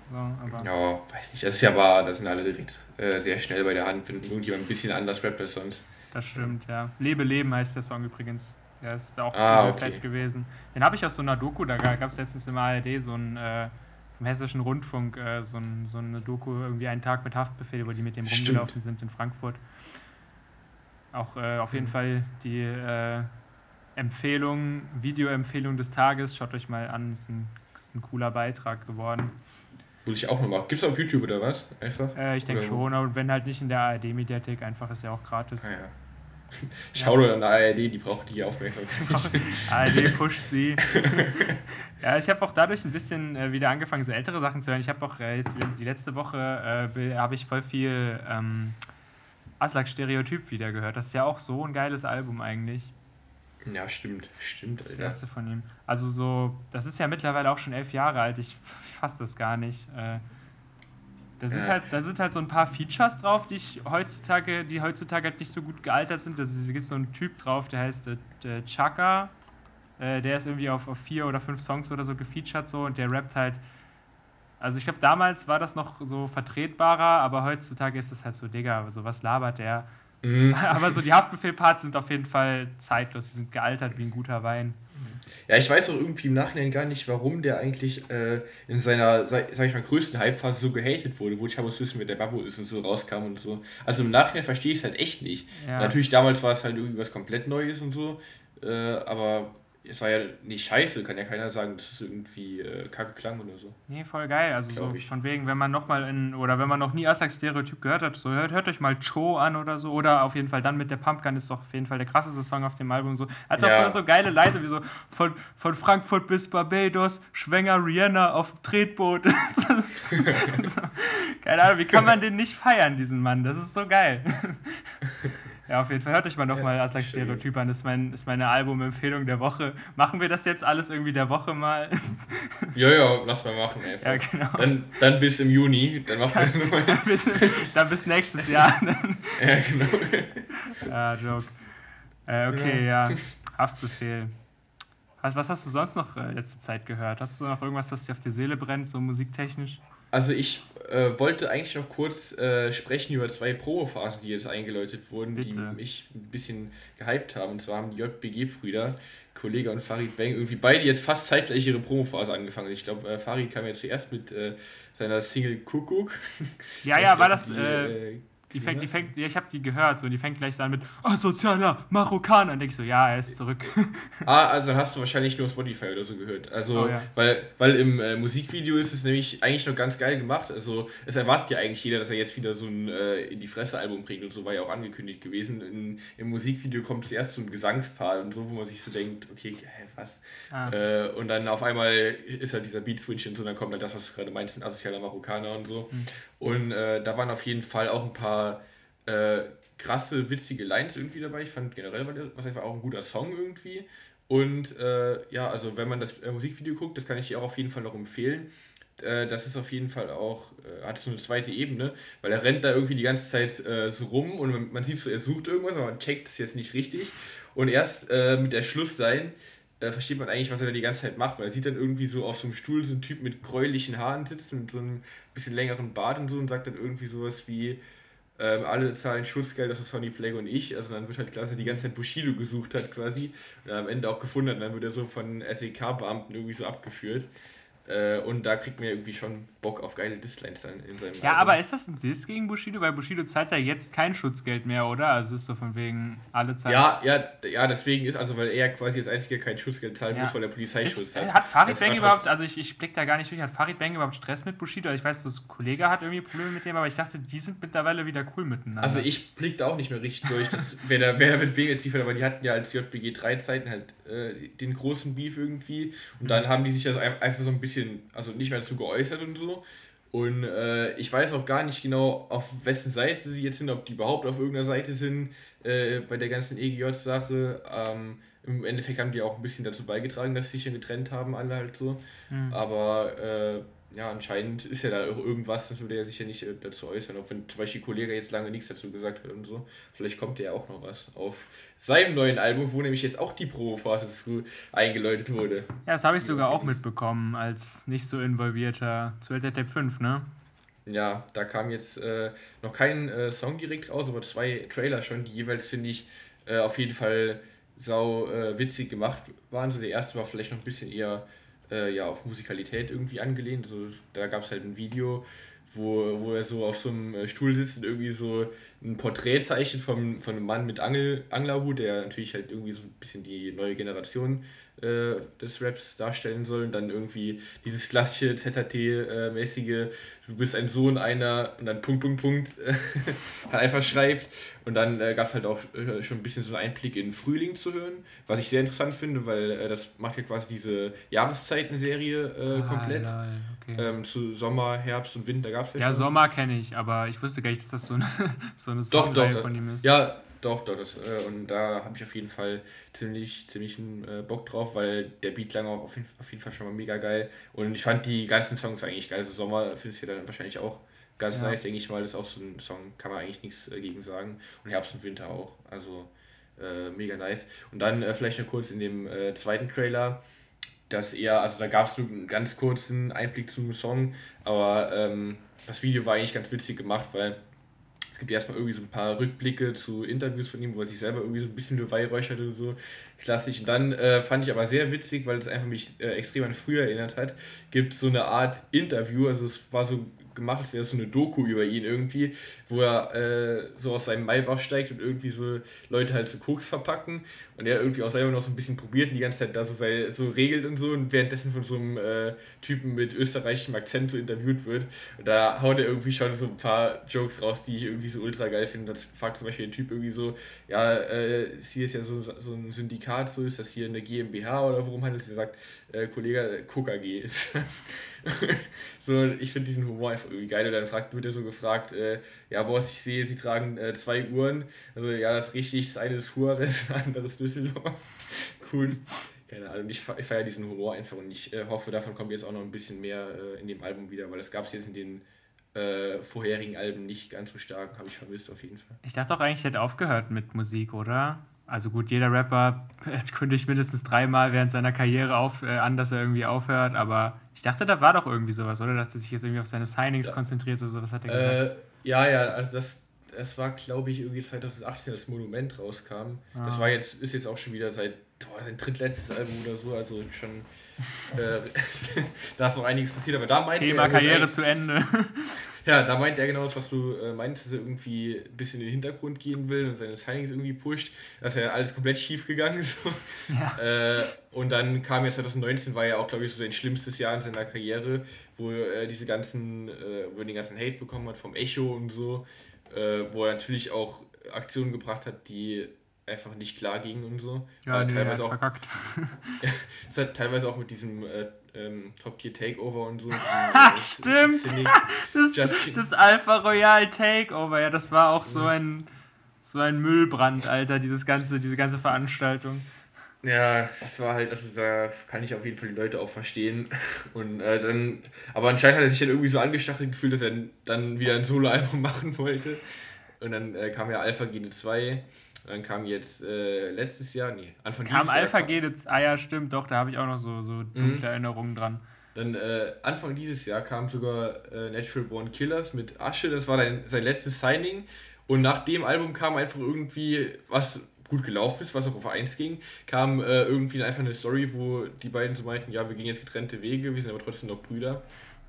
So, ja, weiß nicht. Das ist ja wahr, da sind alle direkt äh, sehr schnell bei der Hand, wenn irgendjemand ein bisschen anders rappt als sonst. das stimmt, ja. Lebe, Leben heißt der Song übrigens. Der ist auch Ah, okay. fett gewesen. Den habe ich aus so einer Doku, da gab es letztens im ARD so ein, äh, im Hessischen Rundfunk, äh, so, ein, so eine Doku, irgendwie einen Tag mit Haftbefehl, wo die mit dem Stimmt. rumgelaufen sind in Frankfurt. Auch äh, auf jeden Mhm. Fall die äh, Empfehlung, Videoempfehlung des Tages. Schaut euch mal an, ist ein, ist ein cooler Beitrag geworden. Muss ich auch mal machen. Gibt's auf YouTube oder was? Einfach? Äh, ich denke schon, aber wenn halt nicht in der ARD-Mediathek, einfach ist ja auch gratis. Ah, ja. Schau nur an der ARD, die braucht die Aufmerksamkeit. ARD pusht sie. ja, ich habe auch dadurch ein bisschen äh, wieder angefangen, so ältere Sachen zu hören. Ich habe auch äh, jetzt die letzte Woche äh, habe ich voll viel ähm, Aslak Stereotyp wieder gehört. Das ist ja auch so ein geiles Album eigentlich. ja, stimmt. Stimmt, Das Alter. erste von ihm. Also so, das ist ja mittlerweile auch schon elf Jahre alt. Ich fasse das gar nicht. Da sind, Ja. halt, da sind halt so ein paar Features drauf, die ich heutzutage, die heutzutage halt nicht so gut gealtert sind. Da gibt so einen Typ drauf, der heißt äh, äh, Chaka. Äh, der ist irgendwie auf, auf vier oder fünf Songs oder so gefeatured so und der rappt halt. Also ich glaube, damals war das noch so vertretbarer, aber heutzutage ist es halt so, Digga, so was labert der? Mhm. Aber so die Haftbefehl-Parts sind auf jeden Fall zeitlos, die sind gealtert wie ein guter Wein. Ja, ich weiß auch irgendwie im Nachhinein gar nicht, warum der eigentlich äh, in seiner, sag, ich mal, größten Hypephase so gehatet wurde, wo ich muss wissen, wer der Babbo ist und so rauskam und so. Also im Nachhinein verstehe ich es halt echt nicht. Ja. Natürlich damals war es halt irgendwie was komplett Neues und so, äh, aber es war ja nicht scheiße, kann ja keiner sagen, dass es irgendwie äh, kacke klang oder so. Nee, voll geil. Also so ich. von wegen, wenn man nochmal in, oder wenn man noch nie Aslak Stereotyp gehört hat, so hört, hört euch mal Cho an oder so. Oder auf jeden Fall dann mit der Pumpgun ist doch auf jeden Fall der krasseste Song auf dem Album. So. Hat doch ja. so, so geile Leise wie so von, von Frankfurt bis Barbados, Schwenger Rihanna auf Tretboot. so, keine Ahnung, wie kann man den nicht feiern, diesen Mann? Das ist so geil. Ja, auf jeden Fall. Hört euch mal nochmal ja, Aslak Stereotyp an. Das ist, mein, ist meine Albumempfehlung der Woche. Machen wir das jetzt alles irgendwie der Woche mal? Ja, ja, lass mal machen, ey. Ja, genau. Dann, dann bis im Juni. Dann machen dann, wir dann, bis, dann bis nächstes Jahr. ja, genau. Ja, Joke. Äh, okay, ja. ja. Haftbefehl. Was, was hast du sonst noch äh, letzte Zeit gehört? Hast du noch irgendwas, was dir auf die Seele brennt, so musiktechnisch? Also ich äh, wollte eigentlich noch kurz äh, sprechen über zwei Probephasen, die jetzt eingeläutet wurden, Bitte. die mich ein bisschen gehypt haben. Und zwar haben die JBG-Brüder, Kollege und Farid Bang, irgendwie beide jetzt fast zeitgleich ihre Promophase angefangen. Ich glaube, äh, Farid kam ja zuerst mit äh, seiner Single Kuckuck. Ja, ja, war das... Die, äh, äh, die fängt, die fängt, ja, ich habe die gehört, so, die fängt gleich an mit asozialer Marokkaner. Und denke ich so, ja, er ist zurück. ah, also dann hast du wahrscheinlich nur Spotify oder so gehört. Also, oh, ja. weil, weil im äh, Musikvideo ist es nämlich eigentlich noch ganz geil gemacht. Also, es erwartet ja eigentlich jeder, dass er jetzt wieder so ein äh, in die Fresse Album bringt und so war ja auch angekündigt gewesen. In, Im Musikvideo kommt es erst so ein Gesangspart und so, wo man sich so denkt, okay, hä, was? Ah. Äh, und dann auf einmal ist halt dieser Beat-Switch und so, dann kommt halt das, was du gerade meinst mit asozialer Marokkaner und so. Mhm. Und äh, da waren auf jeden Fall auch ein paar äh, krasse, witzige Lines irgendwie dabei. Ich fand generell war das einfach auch ein guter Song irgendwie. Und äh, ja, also wenn man das äh, Musikvideo guckt, das kann ich dir auch auf jeden Fall noch empfehlen. Äh, das ist auf jeden Fall auch, äh, hat so eine zweite Ebene, weil er rennt da irgendwie die ganze Zeit so rum und man, man, sieht so, er sucht irgendwas, aber man checkt es jetzt nicht richtig. Und erst mit der Schlussline versteht man eigentlich, was er da die ganze Zeit macht, weil er sieht dann irgendwie so auf so einem Stuhl so einen Typ mit gräulichen Haaren sitzen, mit so einem bisschen längeren Bart und so und sagt dann irgendwie sowas wie, ähm, alle zahlen Schutzgeld, das ist Sonny Plague und ich. Also dann wird halt klasse die ganze Zeit Bushido gesucht hat quasi und am Ende auch gefunden hat. Und dann wird er so von SEK-Beamten irgendwie so abgeführt. Äh, und da kriegt man ja irgendwie schon Bock auf geile Dislines dann in seinem Ja, Album. aber ist das ein Diss gegen Bushido? Weil Bushido zahlt ja jetzt kein Schutzgeld mehr, oder? Also es ist so von wegen alle Zeit. Ja, ja, ja, deswegen ist, also weil er quasi als einziger kein Schutzgeld zahlen ja. muss, weil er Polizeischutz hat. Hat Farid Bang überhaupt, also ich, ich blick da gar nicht durch, hat Farid Bang überhaupt Stress mit Bushido? Ich weiß, das Kollege hat irgendwie Probleme mit dem, aber ich dachte, die sind mittlerweile wieder cool miteinander. Also ich blick da auch nicht mehr richtig durch, dass, wer, da, wer da mit wem jetzt liefert, aber die hatten ja als JBG 3 Zeiten halt äh, den großen Beef irgendwie und mhm. dann haben die sich das einfach so ein bisschen, also nicht mehr dazu geäußert und so. Und äh, ich weiß auch gar nicht genau, auf wessen Seite sie jetzt sind, ob die überhaupt auf irgendeiner Seite sind äh, bei der ganzen EGJ-Sache. Ähm, Im Endeffekt haben die auch ein bisschen dazu beigetragen, dass sie sich getrennt haben, alle halt so. Mhm. Aber äh, ja, anscheinend ist ja da auch irgendwas, das würde er sich ja nicht äh, dazu äußern, auch wenn zum Beispiel Kollege jetzt lange nichts dazu gesagt hat und so. Vielleicht kommt ja auch noch was auf seinem neuen Album, wo nämlich jetzt auch die Promophase zu eingeläutet wurde. Ja, das habe ich sogar auch mitbekommen, als nicht so involvierter zu Tape 5, ne? Ja, da kam jetzt äh, noch kein äh, Song direkt raus, aber zwei Trailer schon, die jeweils, finde ich, äh, auf jeden Fall sau äh, witzig gemacht waren. So der erste war vielleicht noch ein bisschen eher äh, ja, auf Musikalität irgendwie angelehnt. So, da gab es halt ein Video, wo, wo er so auf so einem äh, Stuhl sitzt und irgendwie so ein Porträt zeichnet von, von einem Mann mit Angel, Anglerhut, der natürlich halt irgendwie so ein bisschen die neue Generation äh, des Raps darstellen soll. Und dann irgendwie dieses klassische ZHT-mäßige, du bist ein Sohn einer und dann Punkt, Punkt, Punkt, einfach schreibt. Und dann äh, gab es halt auch äh, schon ein bisschen so einen Einblick in Frühling zu hören, was ich sehr interessant finde, weil äh, das macht ja quasi diese Jahreszeitenserie äh, ah, komplett. Okay. Ähm, zu Sommer, Herbst und Winter gab es ja, ja schon. Sommer kenne ich, aber ich wusste gar nicht, dass das so eine, so eine Songreihe von ihm ist. Ja, doch, doch. Das, äh, und da habe ich auf jeden Fall ziemlich, ziemlich äh, Bock drauf, weil der Beat klang auch auf jeden, auf jeden Fall schon mal mega geil. Und ich fand die ganzen Songs eigentlich geil. Also Sommer findest du dann wahrscheinlich auch ganz ja. nice, denke ich mal. Das ist auch so ein Song, kann man eigentlich nichts dagegen äh, sagen. Und Herbst und Winter auch. Also äh, mega nice. Und dann äh, vielleicht noch kurz in dem äh, zweiten Trailer, dass eher, also da gab es einen ganz kurzen Einblick zum Song, aber ähm, das Video war eigentlich ganz witzig gemacht, weil gibt erstmal irgendwie so ein paar Rückblicke zu Interviews von ihm, wo er sich selber irgendwie so ein bisschen beweihräuchert oder so. Klassisch. Und dann äh, fand ich aber sehr witzig, weil es einfach mich äh, extrem an früher erinnert hat, gibt so eine Art Interview, also es war so gemacht, als wäre so eine Doku über ihn irgendwie, wo er äh, so aus seinem Maybach steigt und irgendwie so Leute halt so Koks verpacken und er irgendwie auch selber noch so ein bisschen probiert und die ganze Zeit da so, so regelt und so und währenddessen von so einem äh, Typen mit österreichischem Akzent so interviewt wird. Und da haut er irgendwie schon so ein paar Jokes raus, die ich irgendwie so ultra geil finde. Das fragt zum Beispiel der Typ irgendwie so, ja, äh, hier ist ja so, so ein Syndikat, so ist das hier eine GmbH oder worum handelt es? Er sagt, äh, Kollege, KKG ist so, ich finde diesen Humor einfach irgendwie geil. Und dann fragt, wird er so gefragt, äh, ja, Boss, ich sehe, Sie tragen äh, zwei Uhren. Also, ja, das ist richtig. Das eine ist Juarez, das andere ist Düsseldorf. cool. Keine Ahnung, ich, ich feiere diesen Humor einfach und ich äh, hoffe, davon kommt jetzt auch noch ein bisschen mehr äh, in dem Album wieder, weil das gab es jetzt in den äh, vorherigen Alben nicht ganz so stark, habe ich vermisst auf jeden Fall. Ich dachte auch eigentlich, er hätte aufgehört mit Musik, oder? Also gut, jeder Rapper kündigt mindestens dreimal während seiner Karriere auf, äh, an, dass er irgendwie aufhört, aber ich dachte, da war doch irgendwie sowas, oder? Dass er sich jetzt irgendwie auf seine Signings ja. konzentriert oder sowas hat er gesagt. Äh, ja, ja, also das, das war, glaube ich, irgendwie 2018 das Monument rauskam. Ah. Das war jetzt, ist jetzt auch schon wieder seit boah, sein drittletztes Album oder so, also schon äh, da ist noch einiges passiert, aber da meinte Thema er, Karriere zu Ende. Ja, da meint er genau das, was du äh, meinst, dass er irgendwie ein bisschen in den Hintergrund gehen will und seine Signings irgendwie pusht, dass er alles komplett schief gegangen ist. Ja. Äh, und dann kam ja 2019, war ja auch, glaube ich, so sein schlimmstes Jahr in seiner Karriere, wo er diese ganzen, äh, wo er den ganzen Hate bekommen hat vom Echo und so, äh, wo er natürlich auch Aktionen gebracht hat, die einfach nicht klar gingen und so. Ja, nee, teilweise auch verkackt. ja, es hat teilweise auch mit diesem äh, ähm, Top Gear Takeover und so. Ach, stimmt! Das, das Alpha Royal Takeover, ja, das war auch so ein, so ein Müllbrand, Alter, dieses ganze, diese ganze Veranstaltung. Ja, das war halt, also da kann ich auf jeden Fall die Leute auch verstehen. Und äh, dann, aber anscheinend hat er sich dann irgendwie so angestachelt gefühlt, dass er dann wieder ein Solo-Album machen wollte. Und dann äh, kam ja Alpha Gene 2 dann kam jetzt äh, letztes Jahr, nee, Anfang kam Alpha Jahr. Kam Alpha ah ja, stimmt, doch, da habe ich auch noch so, so dunkle mhm. Erinnerungen dran. Dann äh, Anfang dieses Jahr kam sogar äh, Natural Born Killers mit Asche, das war dann sein letztes Signing. Und nach dem Album kam einfach irgendwie, was gut gelaufen ist, was auch auf 1 ging, kam äh, irgendwie einfach eine Story, wo die beiden so meinten, ja, wir gehen jetzt getrennte Wege, wir sind aber trotzdem noch Brüder.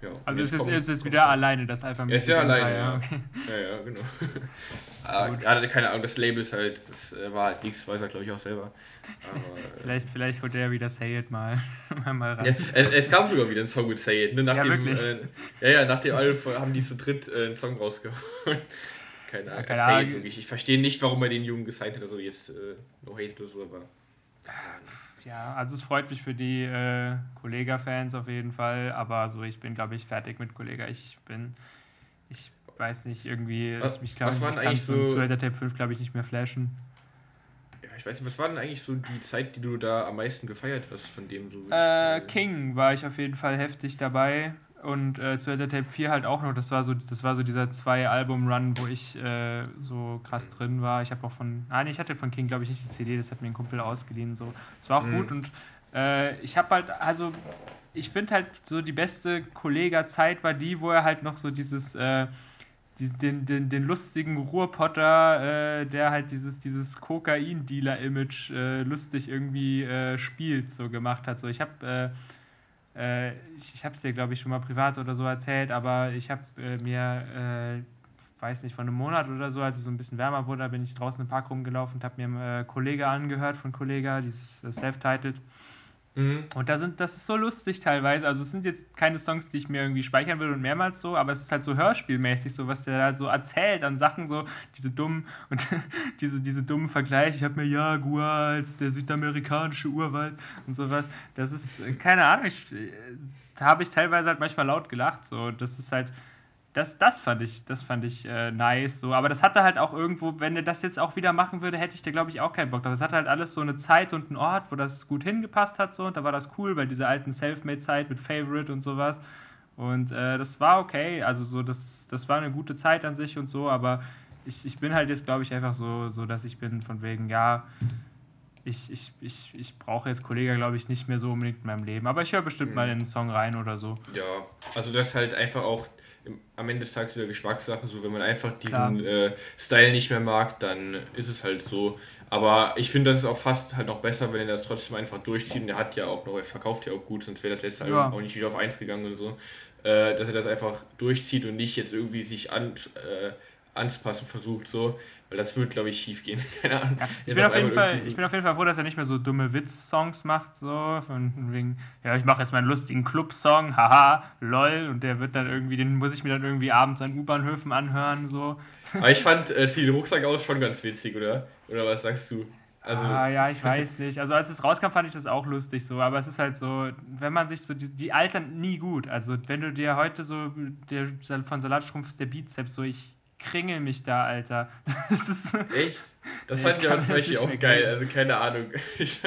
Ja, also es ist, ist jetzt wieder alleine, das Alpha Er ist ja alleine, ja. Okay. Ja, ja, genau. ah, ja, keine Ahnung, das Label ist halt, das äh, war halt nichts, weiß er glaube ich auch selber. Aber, äh, vielleicht, vielleicht holt er wieder Say It mal, mal ran. Ja, es, es, kam sogar wieder ein Song mit Say It. Ne? Nach ja, dem, wirklich? Äh, ja, ja, nach dem Album haben die zu dritt äh, einen Song rausgehauen. keine Ahnung, keine Ahnung. Wirklich. Ich verstehe nicht, warum er den Jungen gesigned hat, also jetzt äh, no hate oder so, aber... Ja, also es freut mich für die äh, Kollega-Fans auf jeden Fall, aber so ich bin, glaube ich, fertig mit Kollega. Ich bin, ich weiß nicht, irgendwie, was, ich glaube, ich kann so Zuhälter Tape 5, glaube ich, nicht mehr flashen. Ja, ich weiß nicht, was war denn eigentlich so die Zeit, die du da am meisten gefeiert hast, von dem so? Äh, King war ich auf jeden Fall heftig dabei und äh, zu Tape 4 halt auch noch. Das war so, das war so dieser zwei-Album-Run, wo ich äh, so krass drin war. Ich habe auch von, nein, ich hatte von King, glaube ich, nicht die CD, das hat mir ein Kumpel ausgeliehen. So. Das war auch mhm. gut und äh, ich habe halt, also ich finde halt so die beste Kollega-Zeit war die, wo er halt noch so dieses, äh, den, den, den lustigen Ruhrpotter, äh, der halt dieses, dieses Kokain-Dealer-Image äh, lustig irgendwie spielt, so gemacht hat. So, ich habe äh, ich, ich habe es dir, glaube ich, schon mal privat oder so erzählt, aber ich habe äh, mir, äh, weiß nicht, vor einem Monat oder so, als es so ein bisschen wärmer wurde, da bin ich draußen im Park rumgelaufen und habe mir einen äh, Kollege angehört von Kollega, dieses äh, Self-Titled. Mhm. Und da sind, das ist so lustig teilweise. Also es sind jetzt keine Songs, die ich mir irgendwie speichern würde und mehrmals so, aber es ist halt so hörspielmäßig, so was der da so erzählt an Sachen, so diese dummen und diese, diese dummen Vergleiche. Ich habe mir Jaguar als der südamerikanische Urwald und sowas. Das ist, keine Ahnung, ich, äh, da habe ich teilweise halt manchmal laut gelacht. So, das ist halt das, das fand ich, das fand ich äh, nice. So. Aber das hatte halt auch irgendwo, wenn er das jetzt auch wieder machen würde, hätte ich da, glaube ich, auch keinen Bock drauf. Es hatte halt alles so eine Zeit und einen Ort, wo das gut hingepasst hat. So. Und da war das cool, weil diese alten Selfmade-Zeit mit Favorite und sowas. Und äh, das war okay. Also so, das, das war eine gute Zeit an sich und so, aber ich, ich bin halt jetzt, glaube ich, einfach so, so, dass ich bin von wegen, ja, ich, ich, ich, ich brauche jetzt Kollege, glaube ich, nicht mehr so unbedingt in meinem Leben. Aber ich höre bestimmt mhm. mal in einen Song rein oder so. Ja, also das ist halt einfach auch am Ende des Tages wieder Geschmackssache. So, wenn man einfach diesen äh, Style nicht mehr mag, dann ist es halt so. Aber ich finde, das ist auch fast halt noch besser, wenn er das trotzdem einfach durchzieht. Und er hat ja auch noch, er verkauft ja auch gut, sonst wäre das letzte ja. Album auch nicht wieder auf 1 gegangen und so. äh, dass er das einfach durchzieht und nicht jetzt irgendwie sich an, äh, anzupassen versucht, so. Weil das wird, glaube ich, schief gehen. Keine Ahnung. Ja, ich, bin auf jeden Fall, so ich bin auf jeden Fall froh, dass er nicht mehr so dumme Witz-Songs macht, so. Von wegen, ja, ich mache jetzt meinen lustigen Club-Song, haha, lol. Und der wird dann irgendwie, den muss ich mir dann irgendwie abends an U-Bahnhöfen anhören, so. Aber ich fand, äh, zieh den Rucksack aus schon ganz witzig, oder? Oder was sagst du? Also ah, ja, ich weiß nicht. Also als es rauskam, fand ich das auch lustig so. Aber es ist halt so, wenn man sich so, die, die altern nie gut. Also wenn du dir heute so, der von Salatstrumpf ist der Bizeps, so ich kringel mich da, Alter. Das ist, Echt? Das fand ich, ich zum Beispiel auch geil. Also keine Ahnung. Ich,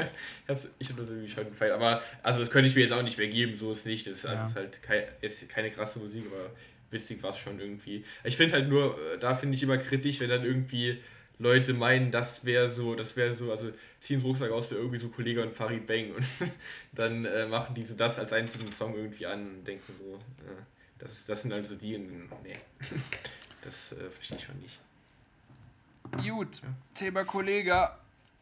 hab's, ich habe das irgendwie schon gefeiert. Aber also das könnte ich mir jetzt auch nicht mehr geben, so ist nicht. Das ist, also, ja. ist halt kein, jetzt keine krasse Musik, aber witzig war es schon irgendwie. Ich finde halt nur, äh, da finde ich immer kritisch, wenn dann irgendwie Leute meinen, das wäre so, das wäre so, also ziehen Rucksack aus für irgendwie so Kollege und Farid Bang und dann äh, machen diese das als einzigen Song irgendwie an und denken so, äh, das, das sind also die, und, nee, das äh, verstehe ich schon nicht. Gut, Thema Kollege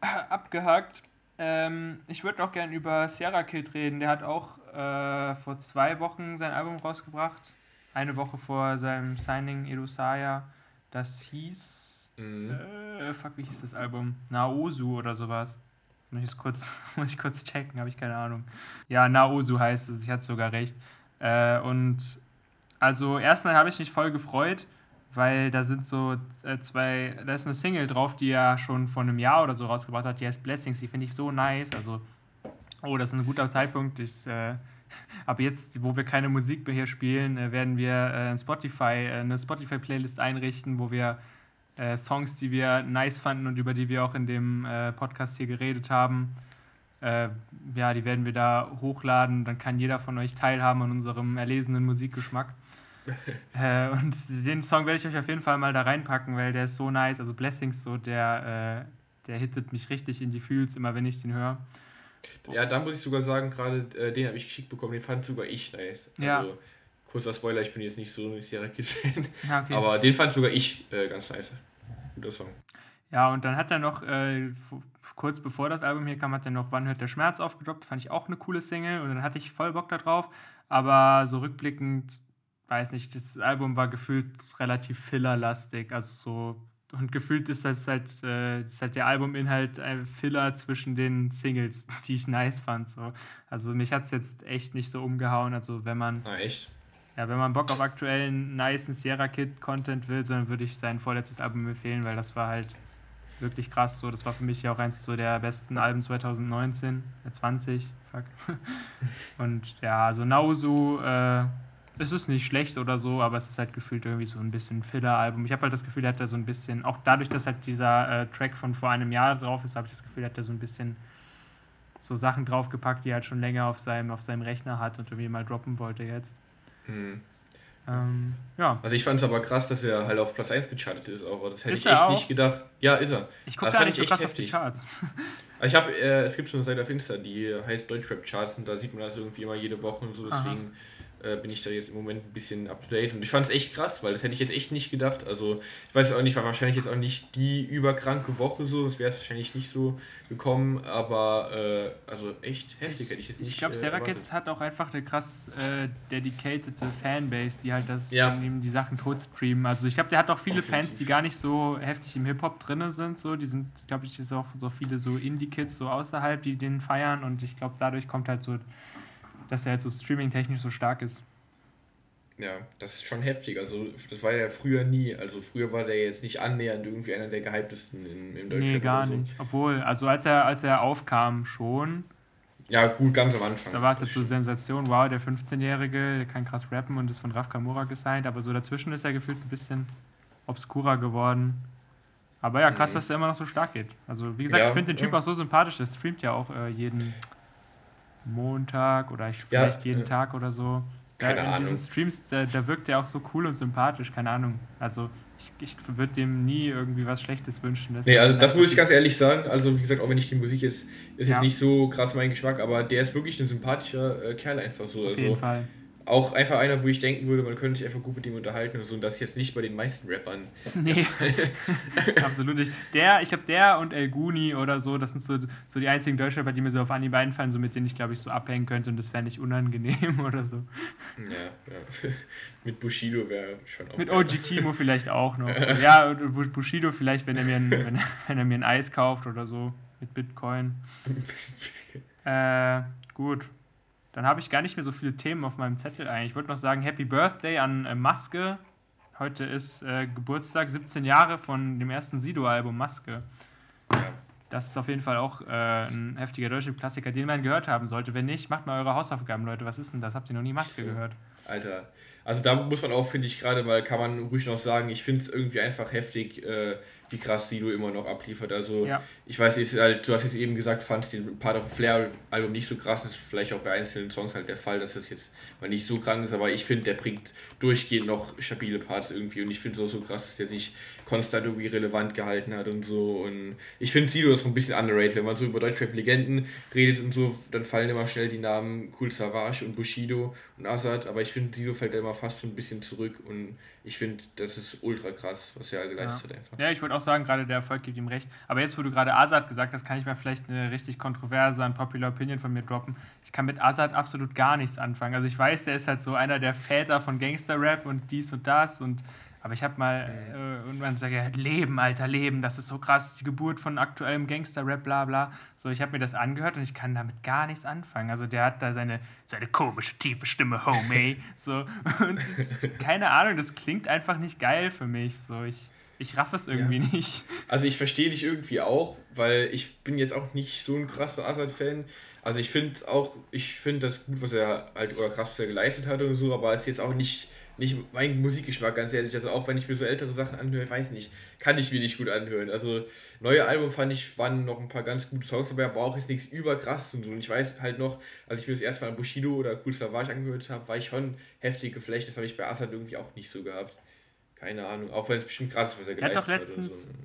abgehakt. Ähm, ich würde noch gern über Sierra Kid reden. Der hat auch äh, vor zwei Wochen sein Album rausgebracht. Eine Woche vor seinem Signing Edosaya. Das hieß Mhm. Äh, fuck, wie hieß das Album? Naosu oder sowas. Muss ich kurz, muss ich kurz checken, habe ich keine Ahnung. Ja, Naosu heißt es, ich hatte sogar recht. Äh, und also erstmal habe ich mich voll gefreut, weil da sind so äh, zwei, da ist eine Single drauf, die er schon vor einem Jahr oder so rausgebracht hat, die heißt Blessings, die finde ich so nice. Also, oh, das ist ein guter Zeitpunkt. Ich, äh, ab jetzt, wo wir keine Musik mehr hier spielen, äh, werden wir äh, Spotify, äh, eine Spotify-Playlist einrichten, wo wir äh, Songs, die wir nice fanden und über die wir auch in dem Podcast hier geredet haben. Ja, die werden wir da hochladen. Dann kann jeder von euch teilhaben an unserem erlesenen Musikgeschmack. Äh, und den Song werde ich euch auf jeden Fall mal da reinpacken, weil der ist so nice. Also Blessings, so der, äh, der hittet mich richtig in die Fühls, immer wenn ich den höre. Ja, da muss ich sogar sagen, gerade äh, den habe ich geschickt bekommen, den fand sogar ich nice. Also, ja kurzer Spoiler, ich bin jetzt nicht so ein Sierra Kid-Fan. Okay. Aber den fand sogar ich äh, ganz nice. Guter Song. Ja, und dann hat er noch, äh, kurz bevor das Album hier kam, hat er noch Wann hört der Schmerz aufgedroppt. Fand ich auch eine coole Single und dann hatte ich voll Bock darauf. Aber so rückblickend, weiß nicht, das Album war gefühlt relativ fillerlastig. Also so und gefühlt ist das halt, äh, ist halt der Albuminhalt ein Filler zwischen den Singles, die ich nice fand. So. Also mich hat es jetzt echt nicht so umgehauen. Also wenn man. Ah, echt? Ja, wenn man Bock auf aktuellen, nice Sierra Kid Content will, dann würde ich sein vorletztes Album empfehlen, weil das war halt wirklich krass so. Das war für mich ja auch eins so der besten Alben 2019, äh 20, fuck. Und ja, also Nausu, äh, es ist nicht schlecht oder so, aber es ist halt gefühlt irgendwie so ein bisschen Filler-Album. Ich habe halt das Gefühl, er hat da so ein bisschen, auch dadurch, dass halt dieser äh, Track von vor einem Jahr drauf ist, habe ich das Gefühl, er hat da so ein bisschen so Sachen draufgepackt, die er halt schon länger auf seinem, auf seinem Rechner hat und irgendwie mal droppen wollte jetzt. Hm. Ähm, ja. Also ich fand es aber krass, dass er halt auf Platz 1 gechartet ist auch. Das hätte ist ich echt auch? nicht gedacht. Ja, ist er. Ich gucke gar nicht so krass heftig. auf die Charts. ich habe, äh, es gibt schon eine Seite auf Insta, die heißt Deutschrap Charts und da sieht man das irgendwie immer jede Woche und so, deswegen Aha äh, bin ich da jetzt im Moment ein bisschen up to date. Und ich fand es echt krass, weil das hätte ich jetzt echt nicht gedacht. Also, ich weiß auch nicht, war wahrscheinlich jetzt auch nicht die überkranke Woche so. Das wäre es wahrscheinlich nicht so gekommen, aber äh, also echt heftig hätte ich jetzt nicht. Ich glaube, Seraket äh, hat auch einfach eine krass äh, dedicated Fanbase, die halt das ja. ihm die Sachen tot streamen. Also, ich glaube, der hat auch viele. Fans, die gar nicht so heftig im Hip-Hop drin sind. So. Die sind, glaube ich, ist auch so viele so Indie-Kids so außerhalb, die den feiern. Und ich glaube, dadurch kommt halt so dass er halt so streaming-technisch so stark ist. Ja, das ist schon heftig. Also, das war ja früher nie. Also, früher war der jetzt nicht annähernd irgendwie einer der gehyptesten im, im Deutschland. Nee, gar so. nicht. Obwohl, also als er, als er aufkam, schon. Ja, gut, ganz am Anfang. Da war es jetzt so Sensation, wow, der 15-Jährige, der kann krass rappen und ist von Raf Kamura gesigned, aber so dazwischen ist er gefühlt ein bisschen obskurer geworden. Aber ja, krass, mhm. dass er immer noch so stark geht. Also, wie gesagt, ja, ich finde den Typ ja. auch so sympathisch, der streamt ja auch äh, jeden, Montag oder ich, vielleicht ja, jeden ja. Tag oder so. Keine in Ahnung. diesen Streams, da, da wirkt er auch so cool und sympathisch, keine Ahnung. Also ich, ich würde dem nie irgendwie was Schlechtes wünschen. nee, also das muss ich ganz ehrlich sagen. Also wie gesagt, auch wenn ich die Musik ist, ist ja. jetzt nicht so krass mein Geschmack, aber der ist wirklich ein sympathischer äh, Kerl einfach so. Auf also, jeden Fall. Auch einfach einer, wo ich denken würde, man könnte sich einfach gut mit ihm unterhalten und so. Und das ist jetzt nicht bei den meisten Rappern. Nee, absolut nicht. Der, ich habe der und El Guni oder so, das sind so, so die einzigen Deutschrapper, die mir so auf Anhieb einfallen, so mit denen ich, glaube ich, so abhängen könnte und das wäre nicht unangenehm oder so. Ja, ja. mit Bushido wäre schon auch. Mit OG Kimo vielleicht auch noch. So. Ja, Bushido vielleicht, wenn er, mir ein, wenn, wenn er mir ein Eis kauft oder so, mit Bitcoin. äh, gut. Dann habe ich gar nicht mehr so viele Themen auf meinem Zettel eigentlich. Ich wollte noch sagen, Happy Birthday an äh, Maske. Heute ist äh, Geburtstag, 17 Jahre von dem ersten Sido-Album Maske. Das ist auf jeden Fall auch äh, ein heftiger deutscher Klassiker, den man gehört haben sollte. Wenn nicht, macht mal eure Hausaufgaben, Leute. Was ist denn das? Habt ihr noch nie Maske gehört? Alter, also da muss man auch, finde ich, gerade mal, kann man ruhig noch sagen, ich finde es irgendwie einfach heftig, äh, wie krass Sido immer noch abliefert. Also ja. ich weiß, ist halt, du hast jetzt eben gesagt, fandest den Part of Flair-Album nicht so krass. Das ist vielleicht auch bei einzelnen Songs halt der Fall, dass das jetzt mal nicht so krank ist, aber ich finde, der bringt durchgehend noch stabile Parts irgendwie und ich finde es auch so krass, dass der sich konstant irgendwie relevant gehalten hat und so. Und ich finde Sido ist so ein bisschen underrated. Wenn man so über Deutschrap-Legenden redet und so, dann fallen immer schnell die Namen Cool Savage und Bushido und Azad, aber ich finde, Sido fällt da immer fast so ein bisschen zurück und ich finde, das ist ultra krass, was er geleistet ja. hat einfach. Ja, ich würde auch sagen, gerade der Erfolg gibt ihm recht. Aber jetzt, wo du gerade Azad gesagt hast, kann ich mal vielleicht eine richtig kontroverse, ein Popular Opinion von mir droppen. Ich kann mit Azad absolut gar nichts anfangen. Also ich weiß, der ist halt so einer der Väter von Gangster-Rap und dies und das und aber ich habe mal äh, irgendwann gesagt, ja, Leben, Alter, Leben, das ist so krass, die Geburt von aktuellem Gangster-Rap, bla bla. So, ich habe mir das angehört und ich kann damit gar nichts anfangen. Also der hat da seine, seine komische, tiefe Stimme, Homie. so, und ist, keine Ahnung, das klingt einfach nicht geil für mich. So, ich, ich raff es irgendwie ja. nicht. Also ich verstehe dich irgendwie auch, weil ich bin jetzt auch nicht so ein krasser Assad-Fan. Also ich finde auch, ich finde das gut, was er halt, oder krass, was er geleistet hat und so, aber es ist jetzt auch nicht nicht mein Musikgeschmack, ganz ehrlich. Also auch wenn ich mir so ältere Sachen anhöre, weiß nicht, kann ich mir nicht gut anhören. Also neue Album fand ich, waren noch ein paar ganz gute Songs dabei, aber auch jetzt nichts überkrasses und so. Und ich weiß halt noch, als ich mir das erste Mal Bushido oder Cool Savage angehört habe, war ich schon heftig geflecht. Das habe ich bei Assad irgendwie auch nicht so gehabt. Keine Ahnung, auch wenn es bestimmt krass ist, was er geleistet hat. Er hat doch letztens, so.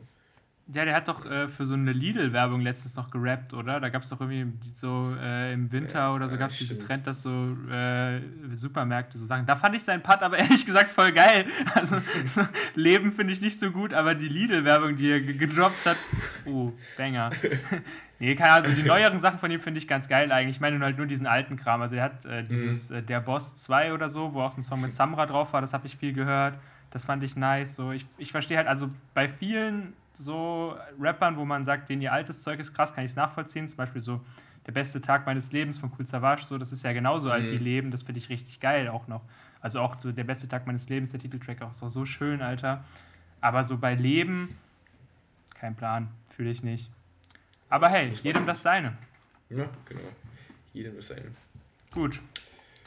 Ja, der hat doch äh, für so eine Lidl-Werbung letztens noch gerappt, oder? Da gab es doch irgendwie so äh, im Winter ja, oder so gab es diesen Trend, dass so äh, Supermärkte so sagen. Da fand ich seinen Part aber ehrlich gesagt voll geil. Also so, Leben finde ich nicht so gut, aber die Lidl-Werbung, die er gedroppt hat, oh, Banger. nee, keine also die neueren Sachen von ihm finde ich ganz geil eigentlich. Ich meine nur halt nur diesen alten Kram. Also er hat äh, dieses mhm. Äh, Der Boss 2 oder so, wo auch ein Song mit Samra drauf war, das habe ich viel gehört. Das fand ich nice. So, ich, ich verstehe halt, also bei vielen so Rappern, wo man sagt, denen ihr altes Zeug ist krass, kann ich es nachvollziehen. Zum Beispiel so Der beste Tag meines Lebens von Cool Savage, so, das ist ja genauso mhm. alt wie Leben, das finde ich richtig geil auch noch. Also auch so Der beste Tag meines Lebens, der Titeltrack auch, auch so schön, Alter. Aber so bei Leben, kein Plan, fühle ich nicht. Aber hey, jedem das seine. Ja, genau. Jedem das seine. Gut.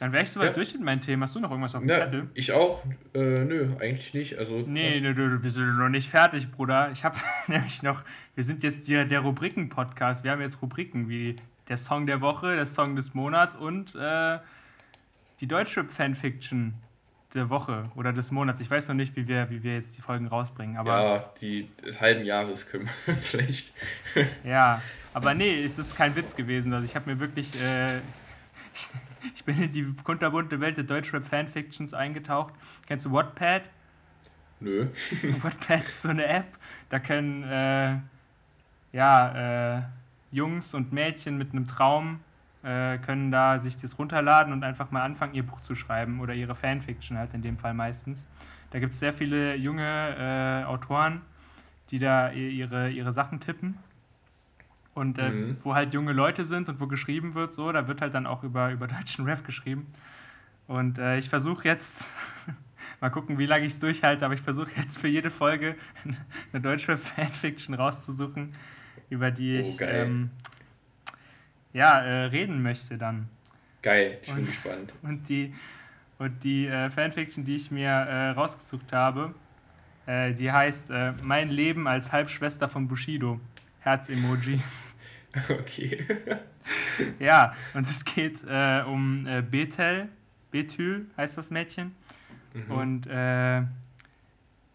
Dann wäre ich soweit ja. durch mit meinem Thema. Hast du noch irgendwas auf dem ja, Zettel? Ich auch. Äh, nö, eigentlich nicht. Also, nee, nö, nö, wir sind noch nicht fertig, Bruder. Ich habe nämlich noch, wir sind jetzt der, der Rubriken-Podcast. Wir haben jetzt Rubriken wie der Song der Woche, der Song des Monats und äh, die Deutschrap-Fanfiction der Woche oder des Monats. Ich weiß noch nicht, wie wir, wie wir jetzt die Folgen rausbringen. Aber ja, die halben Jahres können wir vielleicht. ja, aber nee, es ist kein Witz gewesen. Also ich habe mir wirklich... Äh, ich bin in die kunterbunte Welt der Deutschrap-Fanfictions eingetaucht. Kennst du Wattpad? Nö. Wattpad ist so eine App, da können äh, ja, äh, Jungs und Mädchen mit einem Traum äh, können da sich das runterladen und einfach mal anfangen, ihr Buch zu schreiben oder ihre Fanfiction halt in dem Fall meistens. Da gibt es sehr viele junge äh, Autoren, die da ihre, ihre Sachen tippen und äh, mhm. wo halt junge Leute sind und wo geschrieben wird, so, da wird halt dann auch über, über deutschen Rap geschrieben. Und äh, ich versuche jetzt, mal gucken, wie lange ich es durchhalte, aber ich versuche jetzt für jede Folge eine deutsche Fanfiction rauszusuchen, über die oh, ich ähm, ja, äh, reden möchte dann. Geil, ich bin gespannt. Und die, und die äh, Fanfiction, die ich mir äh, rausgesucht habe, äh, die heißt Mein Leben als Halbschwester von Bushido. Herz-Emoji. Okay. ja, und es geht äh, um äh, Bethel. Bethül heißt das Mädchen. Mhm. Und äh,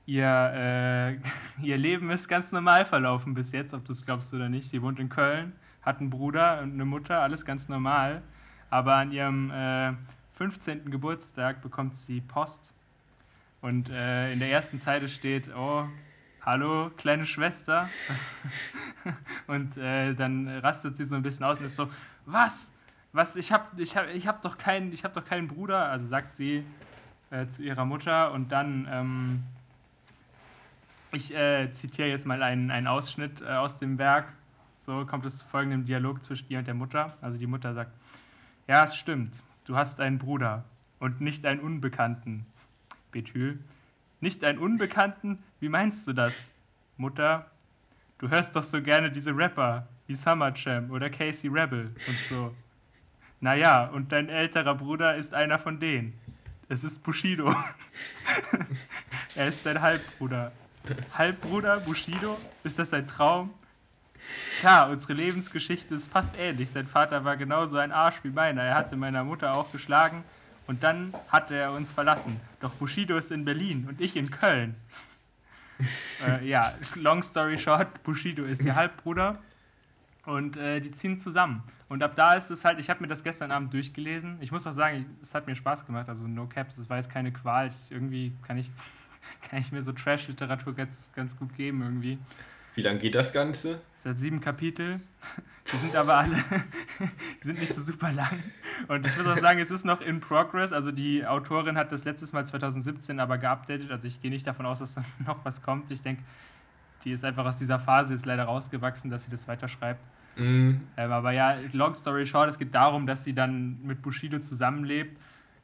ihr, äh, ihr Leben ist ganz normal verlaufen bis jetzt, ob du es glaubst oder nicht. Sie wohnt in Köln, hat einen Bruder und eine Mutter, alles ganz normal. Aber an ihrem 15. Geburtstag bekommt sie Post. Und äh, in der ersten Zeile steht, oh, hallo, kleine Schwester. und äh, dann rastet sie so ein bisschen aus und ist so, was? Was? Ich hab, ich hab, ich hab doch keinen, hab doch keinen Bruder, also sagt sie äh, zu ihrer Mutter und dann, ähm, ich äh, zitiere jetzt mal einen, einen Ausschnitt äh, aus dem Werk. So kommt es zu folgendem Dialog zwischen ihr und der Mutter. Also die Mutter sagt, ja, es stimmt, du hast einen Bruder und nicht einen Unbekannten. Betül, nicht einen Unbekannten? Wie meinst du das? Mutter, du hörst doch so gerne diese Rapper wie Summer Jam oder Casey Rebel und so. Naja, und dein älterer Bruder ist einer von denen. Es ist Bushido. er ist dein Halbbruder. Halbbruder Bushido? Ist das ein Traum? Klar, unsere Lebensgeschichte ist fast ähnlich. Sein Vater war genauso ein Arsch wie meiner. Er hatte meiner Mutter auch geschlagen und dann hatte er uns verlassen. Doch Bushido ist in Berlin und ich in Köln. äh, ja, long story short, Bushido ist ihr Halbbruder und äh, die ziehen zusammen. Und ab da ist es halt, ich habe mir das gestern Abend durchgelesen. Ich muss auch sagen, es hat mir Spaß gemacht. Also No Caps, es war jetzt keine Qual. Ich, irgendwie kann ich, kann ich mir so Trash-Literatur ganz, ganz gut geben irgendwie. Wie lange geht das Ganze? Es hat sieben Kapitel. Die sind aber alle, die sind nicht so super lang. Und ich muss auch sagen, es ist noch in progress. Also die Autorin hat das letztes Mal 2017 aber geupdatet. Also ich gehe nicht davon aus, dass da noch was kommt. Ich denke, die ist einfach aus dieser Phase jetzt leider rausgewachsen, dass sie das weiterschreibt. Mhm. Ähm, aber ja, long story short, es geht darum, dass sie dann mit Bushido zusammenlebt.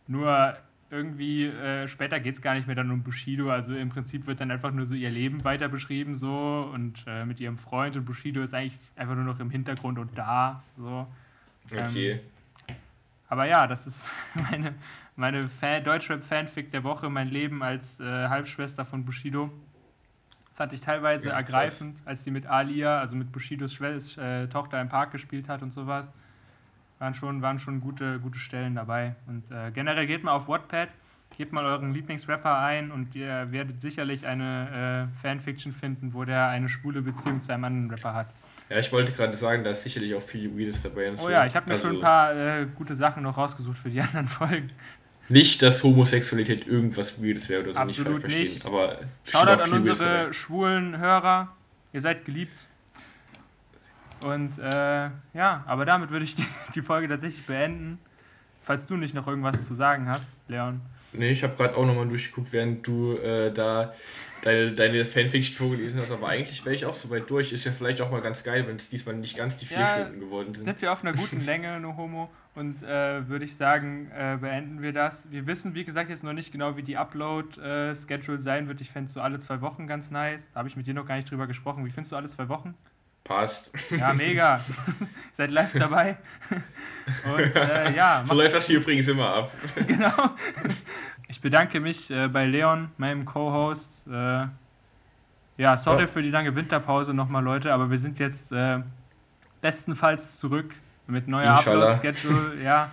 Nur irgendwie äh, später geht es gar nicht mehr dann um Bushido. Also im Prinzip wird dann einfach nur so ihr Leben weiter beschrieben so und äh, mit ihrem Freund und Bushido ist eigentlich einfach nur noch im Hintergrund und da so. Ähm, okay. Aber ja, das ist meine, meine Fan, Deutschrap-Fanfic der Woche, mein Leben als äh, Halbschwester von Bushido. Fand ich teilweise ja, ergreifend, als sie mit Alia, also mit Bushidos Schwester, äh, Tochter im Park gespielt hat und sowas waren schon, waren schon gute, gute Stellen dabei. Und äh, generell geht mal auf Wattpad, gebt mal euren Lieblingsrapper ein und ihr werdet sicherlich eine äh, Fanfiction finden, wo der eine schwule Beziehung zu einem anderen Rapper hat. Ja, ich wollte gerade sagen, da ist sicherlich auch viel Weirdes dabei. Oh ja, ich habe mir also, schon ein paar äh, gute Sachen noch rausgesucht für die anderen Folgen. Nicht, dass Homosexualität irgendwas Weirdes wäre oder so, Absolut nicht verstehen. Nicht. Aber Shoutout an unsere schwulen Hörer. Ihr seid geliebt. Und äh, ja, aber damit würde ich die, die Folge tatsächlich beenden. Falls du nicht noch irgendwas zu sagen hast, Leon. Nee, ich habe gerade auch nochmal durchgeguckt, während du äh, da deine, deine Fanfiction vorgelesen hast, aber eigentlich wäre ich auch so weit durch. Ist ja vielleicht auch mal ganz geil, wenn es diesmal nicht ganz die vier ja, Stunden geworden sind. Sind wir auf einer guten Länge, no homo. Und äh, würde ich sagen, äh, beenden wir das. Wir wissen, wie gesagt, jetzt noch nicht genau, wie die Upload-Schedule äh, sein wird. Ich fände so alle zwei Wochen ganz nice. Da habe ich mit dir noch gar nicht drüber gesprochen. Wie findest du alle zwei Wochen? Passt. Ja, mega. Seid live dabei. Und äh, ja. So läuft das hier übrigens immer ab. genau. Ich bedanke mich äh, bei Leon, meinem Co-Host. Äh, ja, sorry ja. für die lange Winterpause nochmal, Leute, aber wir sind jetzt äh, bestenfalls zurück mit neuer Upload-Schedule. ja.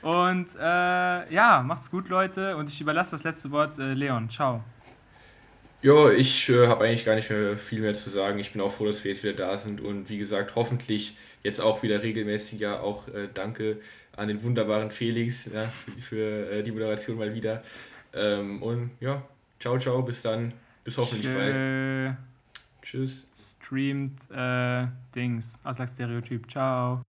Und äh, ja, macht's gut, Leute. Und ich überlasse das letzte Wort äh, Leon. Ciao. Ja, ich äh, habe eigentlich gar nicht mehr viel mehr zu sagen. Ich bin auch froh, dass wir jetzt wieder da sind und wie gesagt, hoffentlich jetzt auch wieder regelmäßiger. Auch äh, danke an den wunderbaren Felix ja, für, für äh, die Moderation mal wieder. Ähm, und ja, ciao, ciao, bis dann, bis hoffentlich Tschö. bald. Tschüss. Streamt äh, Dings, Aslak Stereotyp. Ciao.